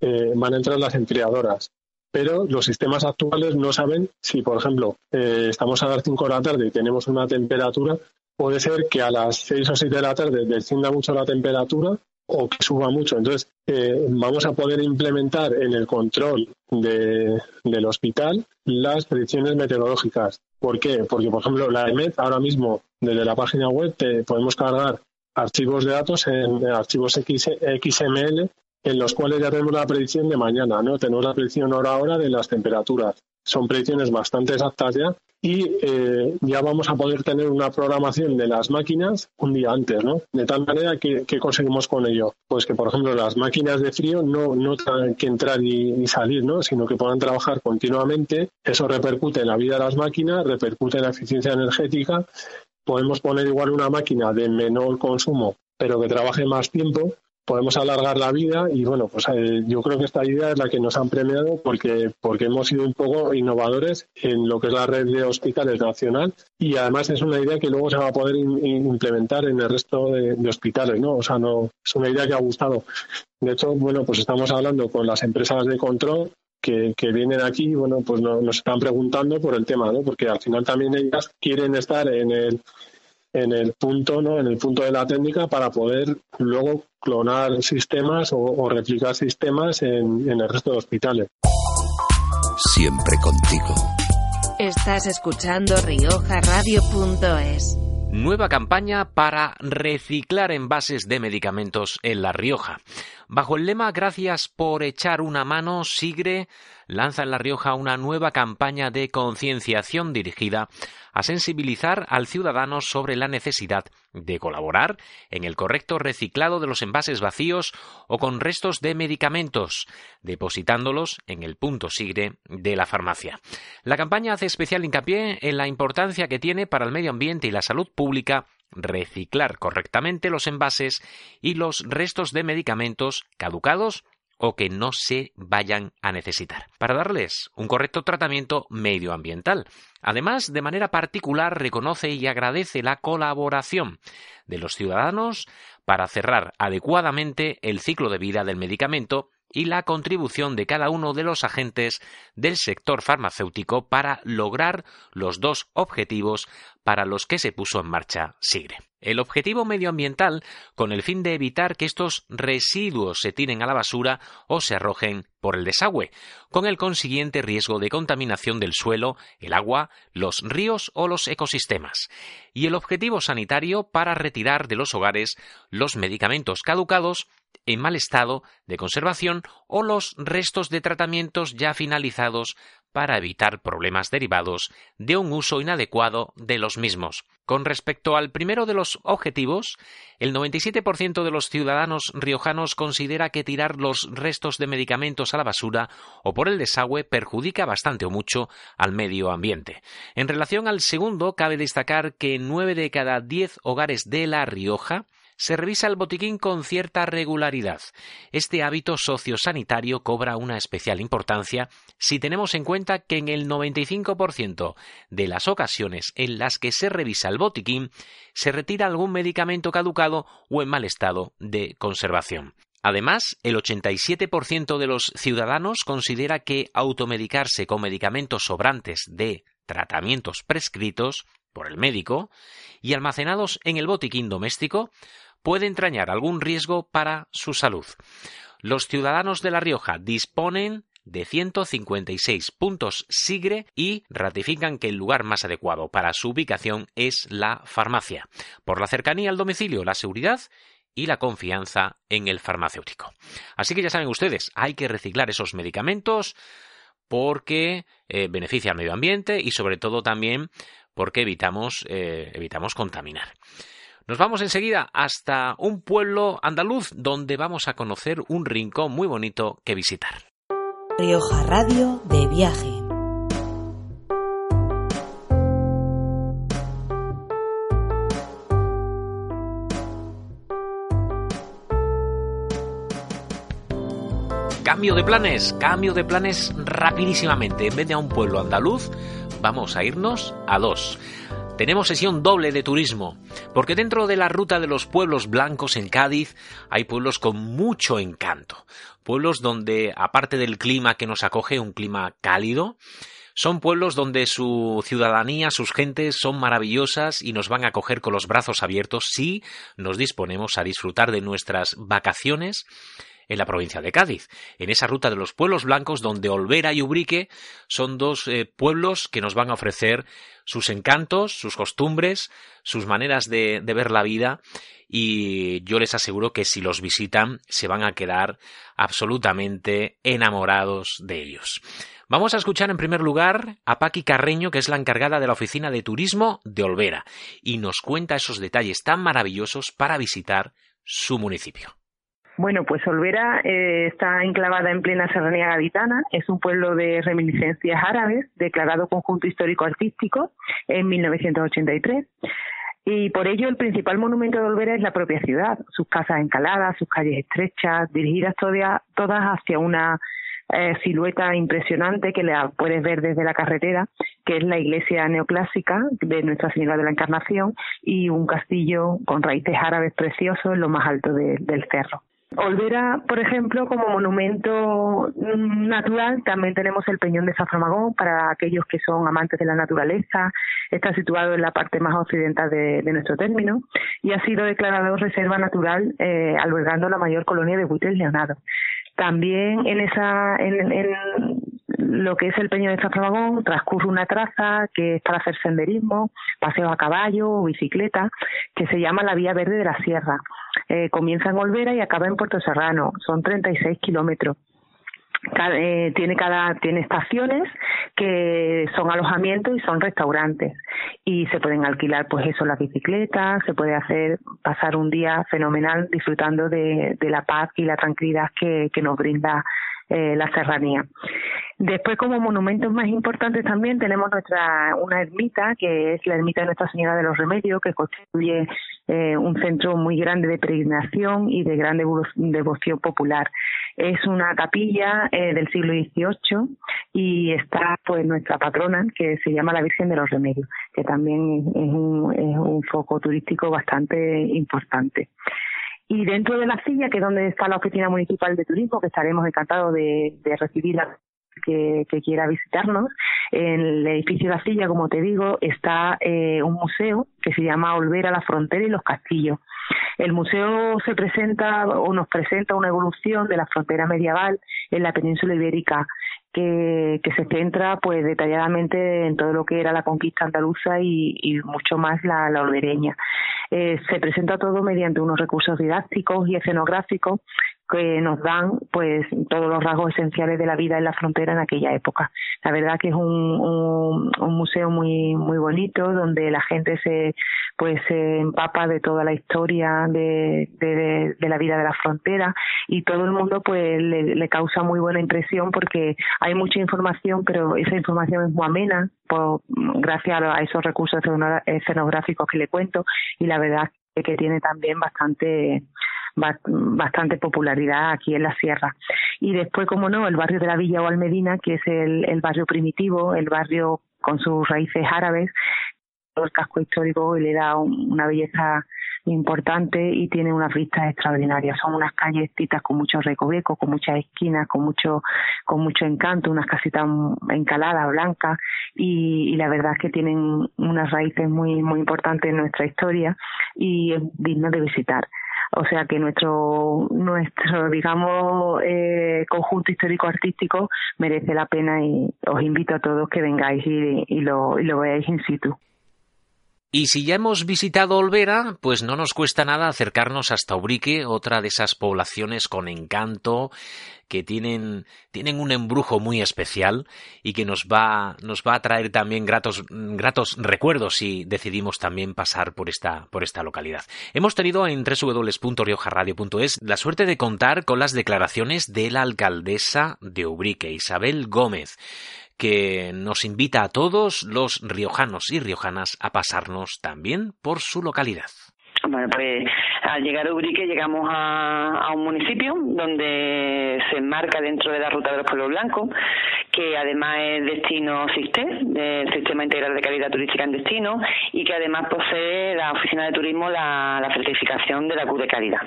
eh, van a entrar las enfriadoras. Pero los sistemas actuales no saben si, por ejemplo, eh, estamos a las 5 de la tarde y tenemos una temperatura, puede ser que a las 6 o 7 de la tarde descienda mucho la temperatura o que suba mucho. Entonces, eh, vamos a poder implementar en el control del hospital las predicciones meteorológicas. ¿Por qué? Porque, por ejemplo, la EMET ahora mismo, desde la página web, te podemos cargar archivos de datos en, archivos XML en los cuales ya tenemos la predicción de mañana, ¿no? Tenemos la predicción hora a hora de las temperaturas. Son predicciones bastante exactas ya y eh, ya vamos a poder tener una programación de las máquinas un día antes, ¿no? De tal manera que, conseguimos con ello, pues que por ejemplo las máquinas de frío no, no tengan que entrar y, salir, ¿no? Sino que puedan trabajar continuamente. Eso repercute en la vida de las máquinas, repercute en la eficiencia energética. Podemos poner igual una máquina de menor consumo, pero que trabaje más tiempo podemos alargar la vida y bueno, pues eh, yo creo que esta idea es la que nos han premiado porque, porque hemos sido un poco innovadores en lo que es la red de hospitales nacional y además es una idea que luego se va a poder implementar en el resto de, hospitales, ¿no? O sea, no es una idea que ha gustado. De hecho, bueno, pues estamos hablando con las empresas de control que, vienen aquí, bueno, pues nos están preguntando por el tema, ¿no? Porque al final también ellas quieren estar en el en el punto, ¿no? En el punto de la técnica para poder luego clonar sistemas o, replicar sistemas en, en el resto de hospitales.
Siempre contigo.
Estás escuchando riojaradio.es.
Nueva campaña para reciclar envases de medicamentos en La Rioja. Bajo el lema Gracias por echar una mano, Sigre lanza en La Rioja una nueva campaña de concienciación dirigida a sensibilizar al ciudadano sobre la necesidad de colaborar en el correcto reciclado de los envases vacíos o con restos de medicamentos, depositándolos en el punto Sigre de la farmacia. La campaña hace especial hincapié en la importancia que tiene para el medio ambiente y la salud pública reciclar correctamente los envases y los restos de medicamentos caducados o que no se vayan a necesitar, para darles un correcto tratamiento medioambiental. Además, de manera particular, reconoce y agradece la colaboración de los ciudadanos para cerrar adecuadamente el ciclo de vida del medicamento y la contribución de cada uno de los agentes del sector farmacéutico para lograr los dos objetivos para los que se puso en marcha SIGRE. El objetivo medioambiental con el fin de evitar que estos residuos se tiren a la basura o se arrojen por el desagüe, con el consiguiente riesgo de contaminación del suelo, el agua, los ríos o los ecosistemas, y el objetivo sanitario para retirar de los hogares los medicamentos caducados en mal estado de conservación o los restos de tratamientos ya finalizados para evitar problemas derivados de un uso inadecuado de los mismos. Con respecto al primero de los objetivos, el 97% de los ciudadanos riojanos considera que tirar los restos de medicamentos a la basura o por el desagüe perjudica bastante o mucho al medio ambiente. En relación al segundo, cabe destacar que nueve de cada diez hogares de La Rioja se revisa el botiquín con cierta regularidad. Este hábito sociosanitario cobra una especial importancia si tenemos en cuenta que en el 95% de las ocasiones en las que se revisa el botiquín se retira algún medicamento caducado o en mal estado de conservación. Además, el 87% de los ciudadanos considera que automedicarse con medicamentos sobrantes de tratamientos prescritos por el médico y almacenados en el botiquín doméstico puede entrañar algún riesgo para su salud. Los ciudadanos de La Rioja disponen de 156 puntos SIGRE y ratifican que el lugar más adecuado para su ubicación es la farmacia, por la cercanía al domicilio, la seguridad y la confianza en el farmacéutico. Así que ya saben ustedes, hay que reciclar esos medicamentos porque eh, beneficia al medio ambiente y sobre todo también porque evitamos, eh, evitamos contaminar. Nos vamos enseguida hasta un pueblo andaluz donde vamos a conocer un rincón muy bonito que visitar.
Rioja Radio de viaje.
Cambio de planes, cambio de planes rapidísimamente. En vez de a un pueblo andaluz, vamos a irnos a dos. Tenemos sesión doble de turismo, porque dentro de la ruta de los pueblos blancos en Cádiz hay pueblos con mucho encanto, pueblos donde, aparte del clima que nos acoge, un clima cálido, son pueblos donde su ciudadanía, sus gentes son maravillosas y nos van a acoger con los brazos abiertos si nos disponemos a disfrutar de nuestras vacaciones en la provincia de Cádiz, en esa ruta de los pueblos blancos donde Olvera y Ubrique son dos eh, pueblos que nos van a ofrecer sus encantos, sus costumbres, sus maneras de, ver la vida y yo les aseguro que si los visitan se van a quedar absolutamente enamorados de ellos. Vamos a escuchar en primer lugar a Paqui Carreño, que es la encargada de la oficina de turismo de Olvera, y nos cuenta esos detalles tan maravillosos para visitar su municipio.
Bueno, pues Olvera eh, está enclavada en plena serranía gaditana, es un pueblo de reminiscencias árabes, declarado conjunto histórico-artístico en 1983. Y por ello el principal monumento de Olvera es la propia ciudad, sus casas encaladas, sus calles estrechas, dirigidas todas, hacia una eh, silueta impresionante que la puedes ver desde la carretera, que es la iglesia neoclásica de Nuestra Señora de la Encarnación y un castillo con raíces árabes preciosos en lo más alto del cerro. Olvera, por ejemplo, como monumento natural, también tenemos el Peñón de Zaframagón para aquellos que son amantes de la naturaleza. Está situado en la parte más occidental de, nuestro término y ha sido declarado reserva natural, eh, albergando la mayor colonia de buitres leonados. También en esa, en, en lo que es el Peñón de Zaframagón transcurre una traza que es para hacer senderismo, paseo a caballo o bicicleta, que se llama la Vía Verde de la Sierra. Eh, comienza en Olvera y acaba en Puerto Serrano. Son 36 kilómetros. Eh, tiene cada tiene estaciones que son alojamientos y son restaurantes y se pueden alquilar pues eso las bicicletas se puede hacer pasar un día fenomenal disfrutando de, la paz y la tranquilidad que, que nos brinda eh, la serranía. Después, como monumentos más importantes también tenemos nuestra una ermita, que es la ermita de Nuestra Señora de los Remedios, que constituye eh, un centro muy grande de peregrinación y de gran devoción popular. Es una capilla eh, del siglo XVIII y está pues nuestra patrona, que se llama la Virgen de los Remedios, que también es un, es un foco turístico bastante importante. Y dentro de la silla, que es donde está la Oficina Municipal de Turismo, que estaremos encantados de, de recibirla que, quiera visitarnos. En el edificio de la como te digo, está eh, un museo que se llama Olvera la Frontera y los Castillos. El museo se presenta o nos presenta una evolución de la frontera medieval en la península ibérica que, se centra pues detalladamente en todo lo que era la conquista andaluza y, y mucho más la, la olvereña. Eh, se presenta todo mediante unos recursos didácticos y escenográficos que nos dan pues todos los rasgos esenciales de la vida en la frontera en aquella época. La verdad que es un, un, museo muy muy bonito donde la gente se pues se empapa de toda la historia de, de, de la vida de la frontera y todo el mundo pues le, le, causa muy buena impresión porque hay mucha información pero esa información es muy amena por, gracias a esos recursos escenográficos que le cuento y la verdad que tiene también bastante bastante popularidad aquí en la sierra. Y después, como no, el barrio de la Villa o Almedina, que es el, el barrio primitivo, el barrio con sus raíces árabes, el casco histórico y le da una belleza importante y tiene unas vistas extraordinarias. Son unas callecitas con muchos recovecos, con muchas esquinas, con mucho, con mucho encanto, unas casitas encaladas, blancas y, la verdad es que tienen unas raíces muy, muy importantes en nuestra historia y es digno de visitar. O sea que nuestro, nuestro digamos, eh, conjunto histórico-artístico merece la pena y os invito a todos que vengáis y, y, lo, y lo veáis in situ.
Y si ya hemos visitado Olvera, pues no nos cuesta nada acercarnos hasta Ubrique, otra de esas poblaciones con encanto que tienen, tienen un embrujo muy especial y que nos va, nos va a traer también gratos, gratos recuerdos si decidimos también pasar por esta, por esta localidad. Hemos tenido en www.riojarradio.es la suerte de contar con las declaraciones de la alcaldesa de Ubrique, Isabel Gómez que nos invita a todos los riojanos y riojanas a pasarnos también por su localidad.
Bueno, pues al llegar a Ubrique llegamos a, un municipio donde se enmarca dentro de la ruta de los pueblos blancos, que además es destino SISTE, del Sistema Integral de Calidad Turística en Destino, y que además posee la Oficina de Turismo la, certificación de la Q de calidad.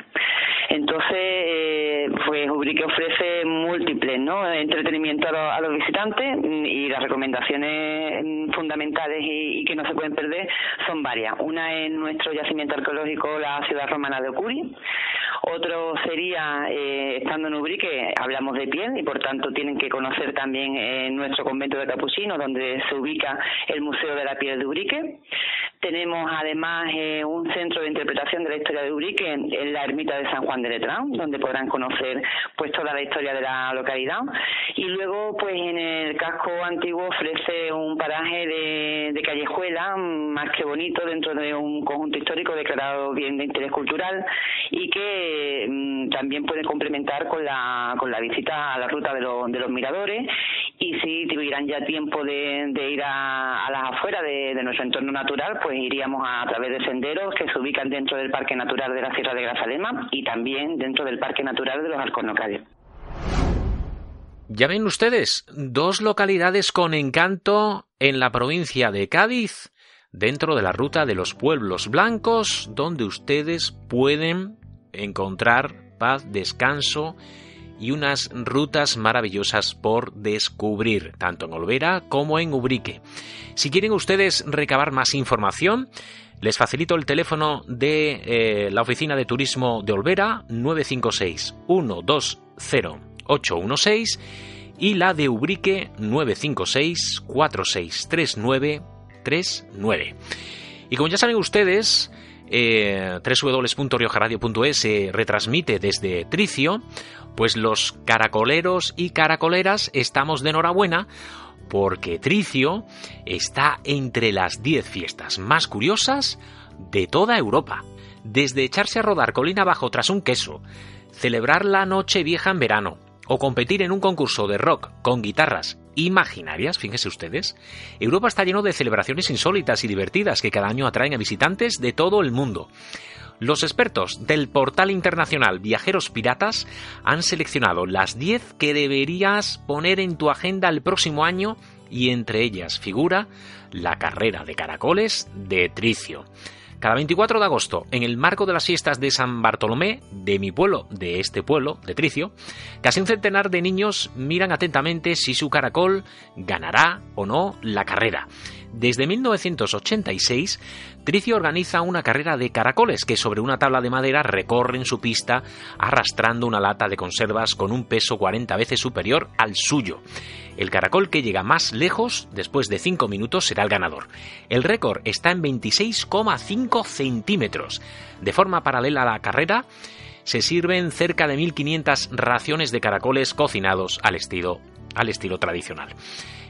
Entonces, eh, pues Ubrique ofrece múltiples ¿no? entretenimiento a, los visitantes mm, y las recomendaciones mm, fundamentales y, que no se pueden perder son varias. Una es nuestro yacimiento arqueológico, la ciudad romana de Ocuri. Otro sería, eh, estando en Ubrique, hablamos de piel y por tanto tienen que conocer también eh, nuestro convento de capuchinos, donde se ubica el Museo de la Piel de Ubrique. Tenemos además eh, un centro de interpretación de la historia de Ubrique en, en, la ermita de San Juan de Letrán, donde podrán conocer pues toda la historia de la localidad. Y luego, pues en el casco antiguo ofrece un paraje de, de callejuela más que bonito dentro de un conjunto histórico declarado bien de interés cultural y que mm, también puede complementar con la, con la visita a la ruta de, lo, de los miradores y si tuvieran ya tiempo de, ir a, a, las afueras de, de nuestro entorno natural, pues iríamos a, través de senderos que se ubican dentro del Parque Natural de la Sierra de Grazalema y también dentro del Parque Natural de los Alcornocales.
Ya ven ustedes, dos localidades con encanto en la provincia de Cádiz, dentro de la ruta de los pueblos blancos, donde ustedes pueden encontrar paz, descanso y unas rutas maravillosas por descubrir, tanto en Olvera como en Ubrique. Si quieren ustedes recabar más información, les facilito el teléfono de eh, la Oficina de Turismo de Olvera, 956 120 816 y la de Ubrique 956 4639 39. Y como ya saben ustedes, eh, www.riojaradio.es se retransmite desde Tricio, pues los caracoleros y caracoleras estamos de enhorabuena porque Tricio está entre las 10 fiestas más curiosas de toda Europa. Desde echarse a rodar colina abajo tras un queso, celebrar la noche vieja en verano, o competir en un concurso de rock con guitarras imaginarias, fíjense ustedes, Europa está lleno de celebraciones insólitas y divertidas que cada año atraen a visitantes de todo el mundo. Los expertos del portal internacional Viajeros Piratas han seleccionado las 10 que deberías poner en tu agenda el próximo año y entre ellas figura la carrera de caracoles de Tricio. Cada 24 de agosto, en el marco de las fiestas de San Bartolomé, de mi pueblo, de este pueblo, de Tricio, casi un centenar de niños miran atentamente si su caracol ganará o no la carrera. Desde 1986, Tricio organiza una carrera de caracoles que sobre una tabla de madera recorren su pista arrastrando una lata de conservas con un peso 40 veces superior al suyo. El caracol que llega más lejos, después de 5 minutos, será el ganador. El récord está en 26,5 centímetros. De forma paralela a la carrera, se sirven cerca de 1.500 raciones de caracoles cocinados al estilo, al estilo tradicional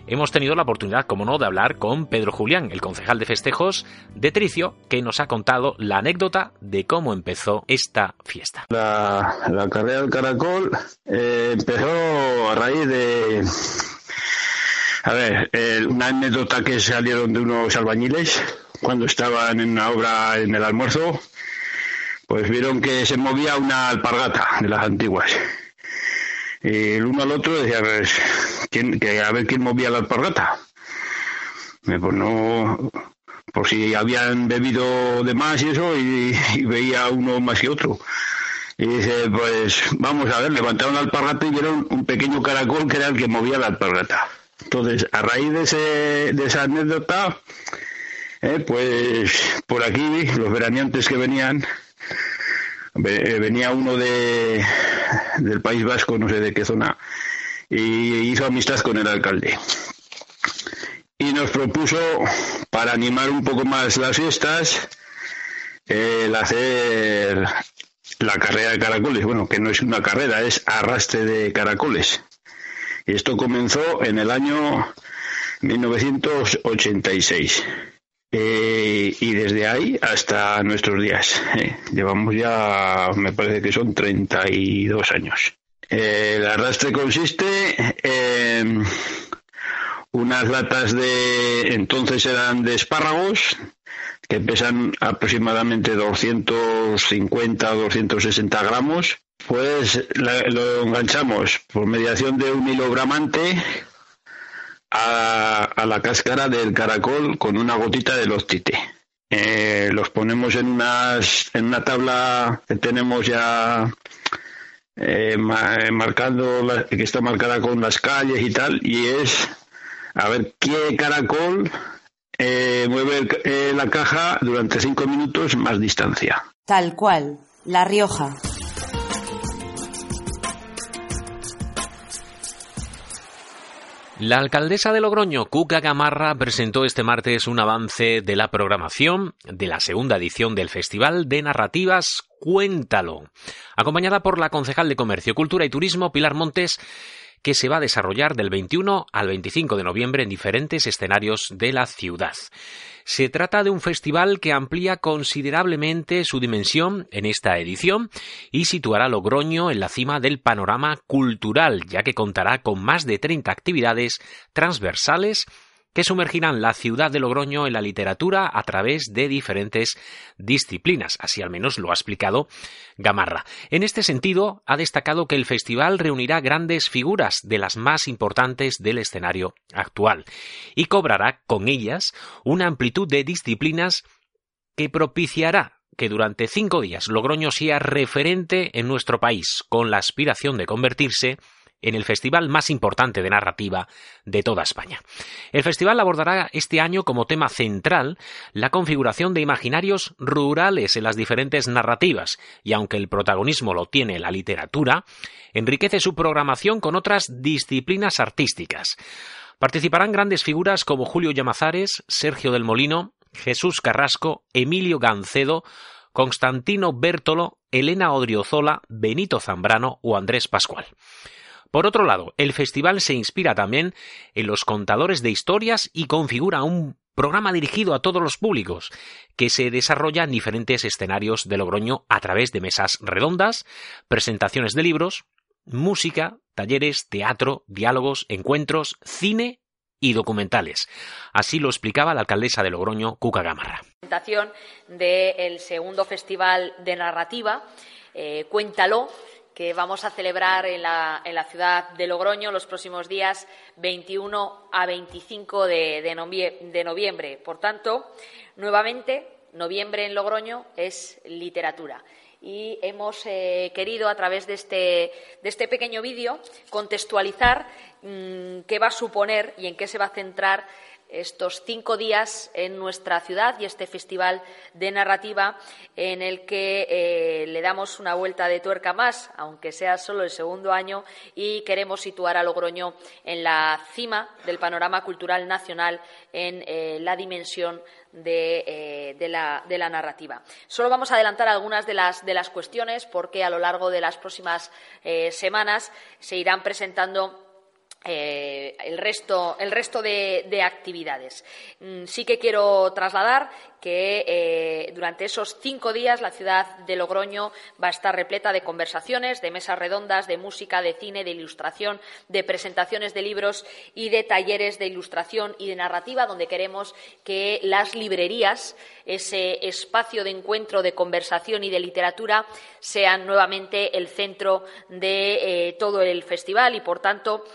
hemos tenido la oportunidad, como no, de hablar con Pedro Julián, el concejal de festejos de Tricio, que nos ha contado la anécdota de cómo empezó esta fiesta.
La, carrera del caracol eh, empezó a raíz de... A ver, una anécdota que salieron de unos albañiles cuando estaban en una obra en el almuerzo, pues vieron que se movía una alpargata de las antiguas y el uno al otro decía, pues, que a ver quién movía la alpargata. Pues no, por si habían bebido de más y eso, y, veía uno más que otro. Y dice, pues vamos a ver, levantaron la alpargata y vieron un pequeño caracol que era el que movía la alpargata. Entonces, a raíz de, ese, de esa anécdota, eh, pues por aquí los veraneantes que venían eh, venía uno de, del País Vasco, no sé de qué zona, y hizo amistad con el alcalde. Y nos propuso, para animar un poco más las fiestas, el hacer la carrera de caracoles. Bueno, que no es una carrera, es arrastre de caracoles. Y esto comenzó en el año 1986. Eh, y desde ahí hasta nuestros días. Eh, llevamos ya, me parece que son 32 años. Eh, el arrastre consiste en unas latas de, entonces eran de espárragos, que pesan aproximadamente 250 260 gramos. Pues lo enganchamos por mediación de un hilo bramante a, la cáscara del caracol con una gotita de los Eh, los ponemos en, unas, en una tabla que tenemos ya eh, eh marcando que está marcada con las calles y tal y es a ver qué caracol eh, mueve eh, la caja durante cinco minutos más distancia.
Tal cual, La Rioja.
La alcaldesa de Logroño, Cuca Gamarra, presentó este martes un avance de la programación de la segunda edición del Festival de Narrativas Cuéntalo, acompañada por la concejal de Comercio, Cultura y Turismo, Pilar Montes, que se va a desarrollar del 21 al 25 de noviembre en diferentes escenarios de la ciudad. Se trata de un festival que amplía considerablemente su dimensión en esta edición y situará Logroño en la cima del panorama cultural, ya que contará con más de 30 actividades transversales que sumergirán la ciudad de Logroño en la literatura a través de diferentes disciplinas. Así al menos lo ha explicado Gamarra. En este sentido, ha destacado que el festival reunirá grandes figuras de las más importantes del escenario actual y cobrará con ellas una amplitud de disciplinas que propiciará que durante cinco días Logroño sea referente en nuestro país, con la aspiración de convertirse en el festival más importante de narrativa de toda España. El festival abordará este año como tema central la configuración de imaginarios rurales en las diferentes narrativas, y aunque el protagonismo lo tiene la literatura, enriquece su programación con otras disciplinas artísticas. Participarán grandes figuras como Julio Llamazares, Sergio del Molino, Jesús Carrasco, Emilio Gancedo, Constantino Bértolo, Elena Odriozola, Benito Zambrano o Andrés Pascual. Por otro lado, el festival se inspira también en los contadores de historias y configura un programa dirigido a todos los públicos, que se desarrolla en diferentes escenarios de Logroño a través de mesas redondas, presentaciones de libros, música, talleres, teatro, diálogos, encuentros, cine y documentales. Así lo explicaba la alcaldesa de Logroño, Cuca Gamarra.
Presentación del segundo festival de narrativa, eh, Cuéntalo, que vamos a celebrar en la, en la, ciudad de Logroño los próximos días 21 a 25 de, de noviembre. Por tanto, nuevamente, noviembre en Logroño es literatura y hemos eh, querido, a través de este, de este pequeño vídeo, contextualizar mmm, qué va a suponer y en qué se va a centrar estos cinco días en nuestra ciudad y este festival de narrativa en el que eh, le damos una vuelta de tuerca más, aunque sea solo el segundo año, y queremos situar a Logroño en la cima del panorama cultural nacional en eh, la dimensión de, eh, de, la, narrativa. Solo vamos a adelantar algunas de las, cuestiones porque a lo largo de las próximas semanas se irán presentando eh, el resto, el resto de, de actividades. Mm, sí que quiero trasladar que eh, durante esos cinco días la ciudad de Logroño va a estar repleta de conversaciones, de mesas redondas, de música, de cine, de ilustración, de presentaciones de libros y de talleres de ilustración y de narrativa, donde queremos que las librerías, ese espacio de encuentro, de conversación y de literatura, sean nuevamente el centro de eh, todo el festival y, por tanto,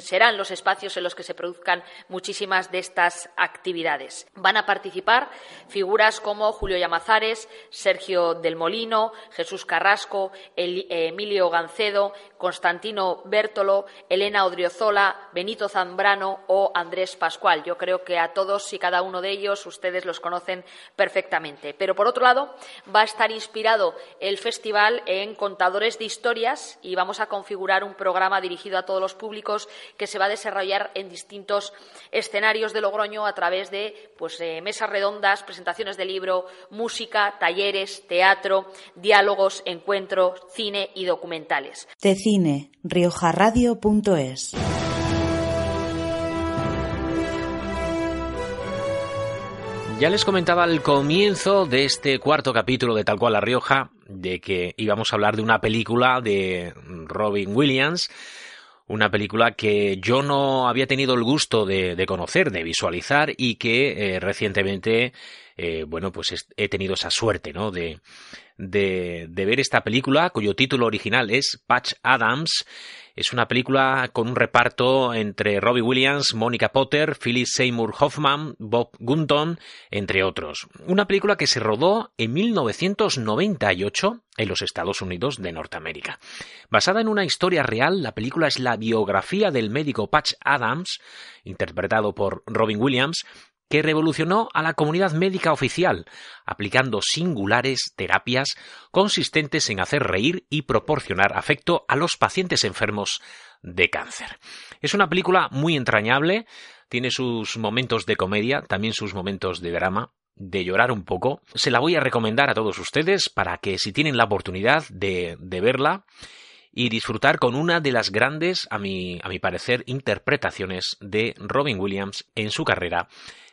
serán los espacios en los que se produzcan muchísimas de estas actividades. Van a participar figuras como Julio Llamazares, Sergio del Molino, Jesús Carrasco, Emilio Gancedo, Constantino Bértolo, Elena Odriozola, Benito Zambrano o Andrés Pascual. Yo creo que a todos y cada uno de ellos ustedes los conocen perfectamente. Pero por otro lado, va a estar inspirado el festival en contadores de historias y vamos a configurar un programa dirigido a todos los públicos que se va a desarrollar en distintos escenarios de Logroño a través de pues, eh, mesas redondas, presentaciones de libro, música, talleres, teatro, diálogos, encuentros, cine y documentales.
De cine, riojarradio.es.
Ya les comentaba al comienzo de este cuarto capítulo de Tal cual La Rioja de que íbamos a hablar de una película de Robin Williams, una película que yo no había tenido el gusto de, de conocer, de visualizar y que eh, recientemente, eh, bueno, pues he tenido esa suerte, ¿no? De, de, de ver esta película cuyo título original es Patch Adams. Es una película con un reparto entre Robbie Williams, Monica Potter, Philip Seymour Hoffman, Bob Gunton, entre otros. Una película que se rodó en 1998 en los Estados Unidos de Norteamérica. Basada en una historia real, la película es la biografía del médico Patch Adams, interpretado por Robin Williams, que revolucionó a la comunidad médica oficial, aplicando singulares terapias consistentes en hacer reír y proporcionar afecto a los pacientes enfermos de cáncer. Es una película muy entrañable, tiene sus momentos de comedia, también sus momentos de drama, de llorar un poco. Se la voy a recomendar a todos ustedes para que si tienen la oportunidad de, verla, y disfrutar con una de las grandes, a a mi parecer, interpretaciones de Robin Williams en su carrera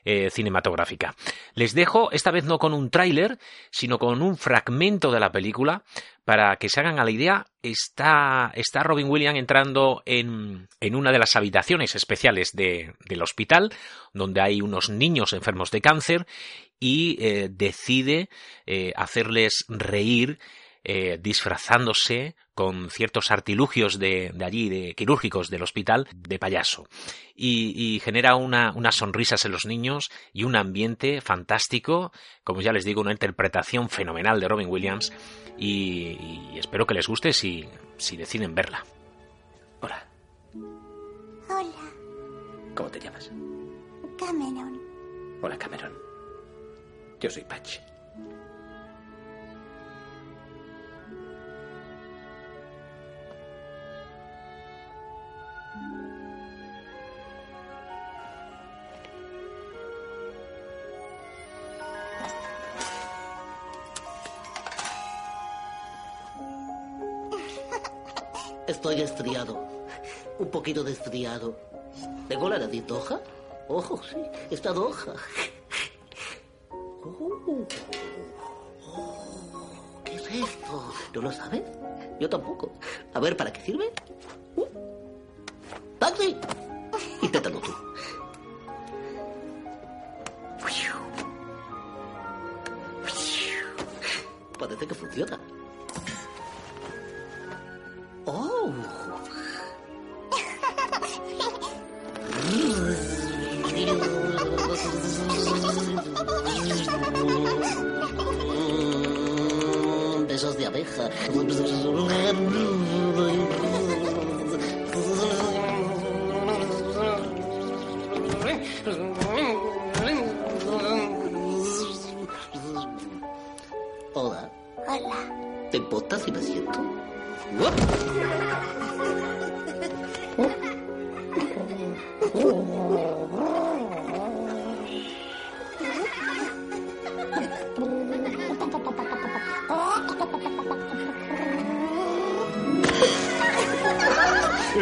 eh, cinematográfica. Les dejo, esta vez no con un tráiler, sino con un fragmento de la película, para que se hagan a la idea, está, está Robin Williams entrando en, en una de las habitaciones especiales de, del hospital, donde hay unos niños enfermos de cáncer, y eh, decide eh, hacerles reír eh, disfrazándose con ciertos artilugios de, allí, de quirúrgicos del hospital, de payaso. Y, genera una, unas sonrisas en los niños y un ambiente fantástico, como ya les digo, una interpretación fenomenal de Robin Williams y, espero que les guste si, si deciden verla.
Hola.
Hola.
¿Cómo te llamas?
Cameron.
Hola, Cameron. Yo soy Patch.
Estoy estriado. Un poquito de estriado. ¿Tengo la nariz hoja? Ojo, sí, está hoja. Oh. ¿Qué es esto? ¿No lo sabes? Yo tampoco. A ver, ¿para qué sirve? Uh. ¡Taxi! Inténtalo tú. Parece que funciona. Abeja. Hola.
Hola.
¿Te importa si me siento? <laughs>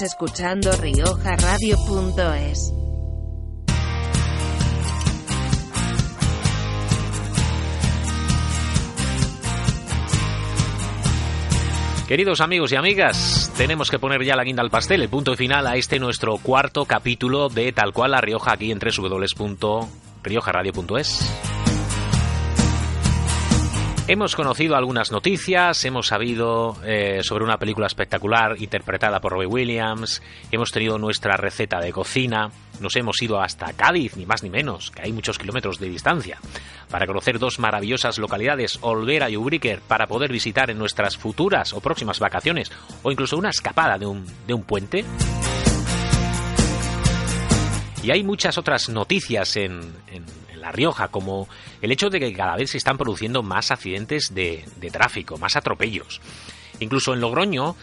Estás escuchando riojaradio.es.
Queridos amigos y amigas, tenemos que poner ya la guinda al pastel, el punto final a este nuestro cuarto capítulo de Tal cual La Rioja aquí en www.riojaradio.es. Hemos conocido algunas noticias, hemos sabido eh, sobre una película espectacular interpretada por Robbie Williams, hemos tenido nuestra receta de cocina, nos hemos ido hasta Cádiz, ni más ni menos, que hay muchos kilómetros de distancia, para conocer dos maravillosas localidades, Olvera y Ubrique, para poder visitar en nuestras futuras o próximas vacaciones, o incluso una escapada de un, de un puente. Y hay muchas otras noticias en La Rioja, como el hecho de que cada vez se están produciendo más accidentes de, de tráfico, más atropellos. Incluso en Logroño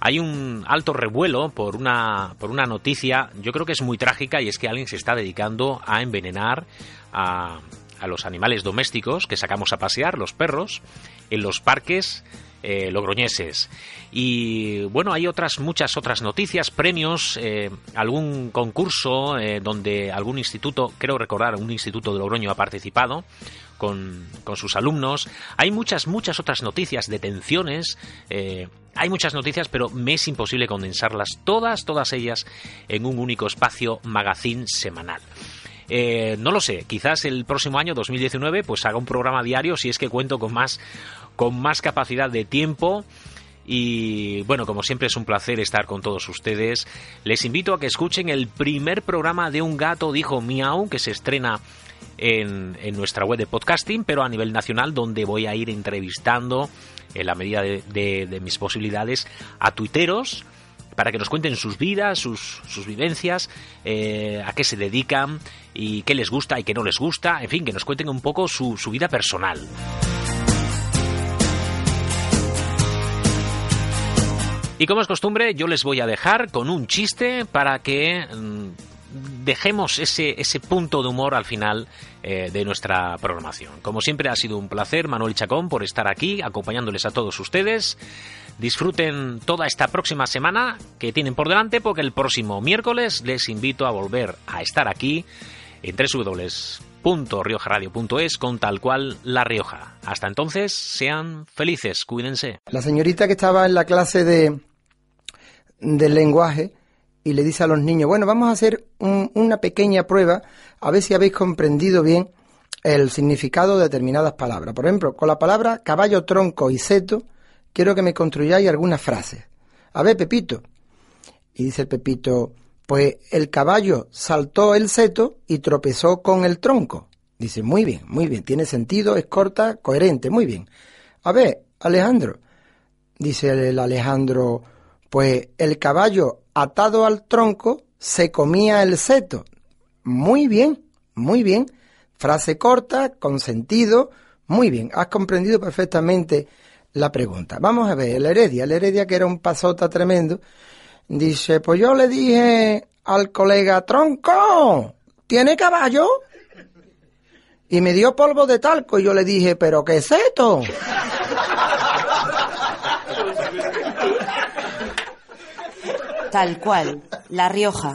hay un alto revuelo por una, por una noticia, yo creo que es muy trágica, y es que alguien se está dedicando a envenenar a, a los animales domésticos que sacamos a pasear, los perros, en los parques eh, logroñeses. Y bueno, hay otras muchas otras noticias, premios, eh, algún concurso eh, donde algún instituto, creo recordar, un instituto de Logroño ha participado con, con sus alumnos. Hay muchas, muchas otras noticias, detenciones. Eh, hay muchas noticias, pero me es imposible condensarlas todas, todas ellas en un único espacio magazine semanal. Eh, no lo sé, quizás el próximo año 2019 pues haga un programa diario si es que cuento con más con más capacidad de tiempo y bueno, como siempre es un placer estar con todos ustedes. Les invito a que escuchen el primer programa de Un gato dijo miau que se estrena en, en, nuestra web de podcasting, pero a nivel nacional, donde voy a ir entrevistando, en la medida de, de, mis posibilidades, a tuiteros para que nos cuenten sus vidas, sus, sus vivencias, eh, a qué se dedican y qué les gusta y qué no les gusta, en fin, que nos cuenten un poco su, su vida personal. Y como es costumbre, yo les voy a dejar con un chiste para que mmm, dejemos ese, ese punto de humor al final eh, de nuestra programación. Como siempre ha sido un placer, Manuel Chacón, por estar aquí acompañándoles a todos ustedes. Disfruten toda esta próxima semana que tienen por delante porque el próximo miércoles les invito a volver a estar aquí en www.riojaradio.es con tal cual La Rioja. Hasta entonces, sean felices, cuídense.
La señorita que estaba en la clase de del lenguaje y le dice a los niños, bueno, vamos a hacer un, una pequeña prueba a ver si habéis comprendido bien el significado de determinadas palabras. Por ejemplo, con la palabra caballo, tronco y seto, quiero que me construyáis algunas frases. A ver, Pepito. Y dice el Pepito, pues el caballo saltó el seto y tropezó con el tronco. Dice, muy bien, muy bien, tiene sentido, es corta, coherente, muy bien. A ver, Alejandro. Dice el Alejandro, pues el caballo atado al tronco se comía el seto. Muy bien, muy bien. Frase corta, con sentido, muy bien. Has comprendido perfectamente la pregunta. Vamos a ver, el Heredia, el Heredia que era un pasota tremendo, dice, pues yo le dije al colega, tronco, ¿tiene caballo? Y me dio polvo de talco y yo le dije, pero qué seto.
Tal cual, La Rioja.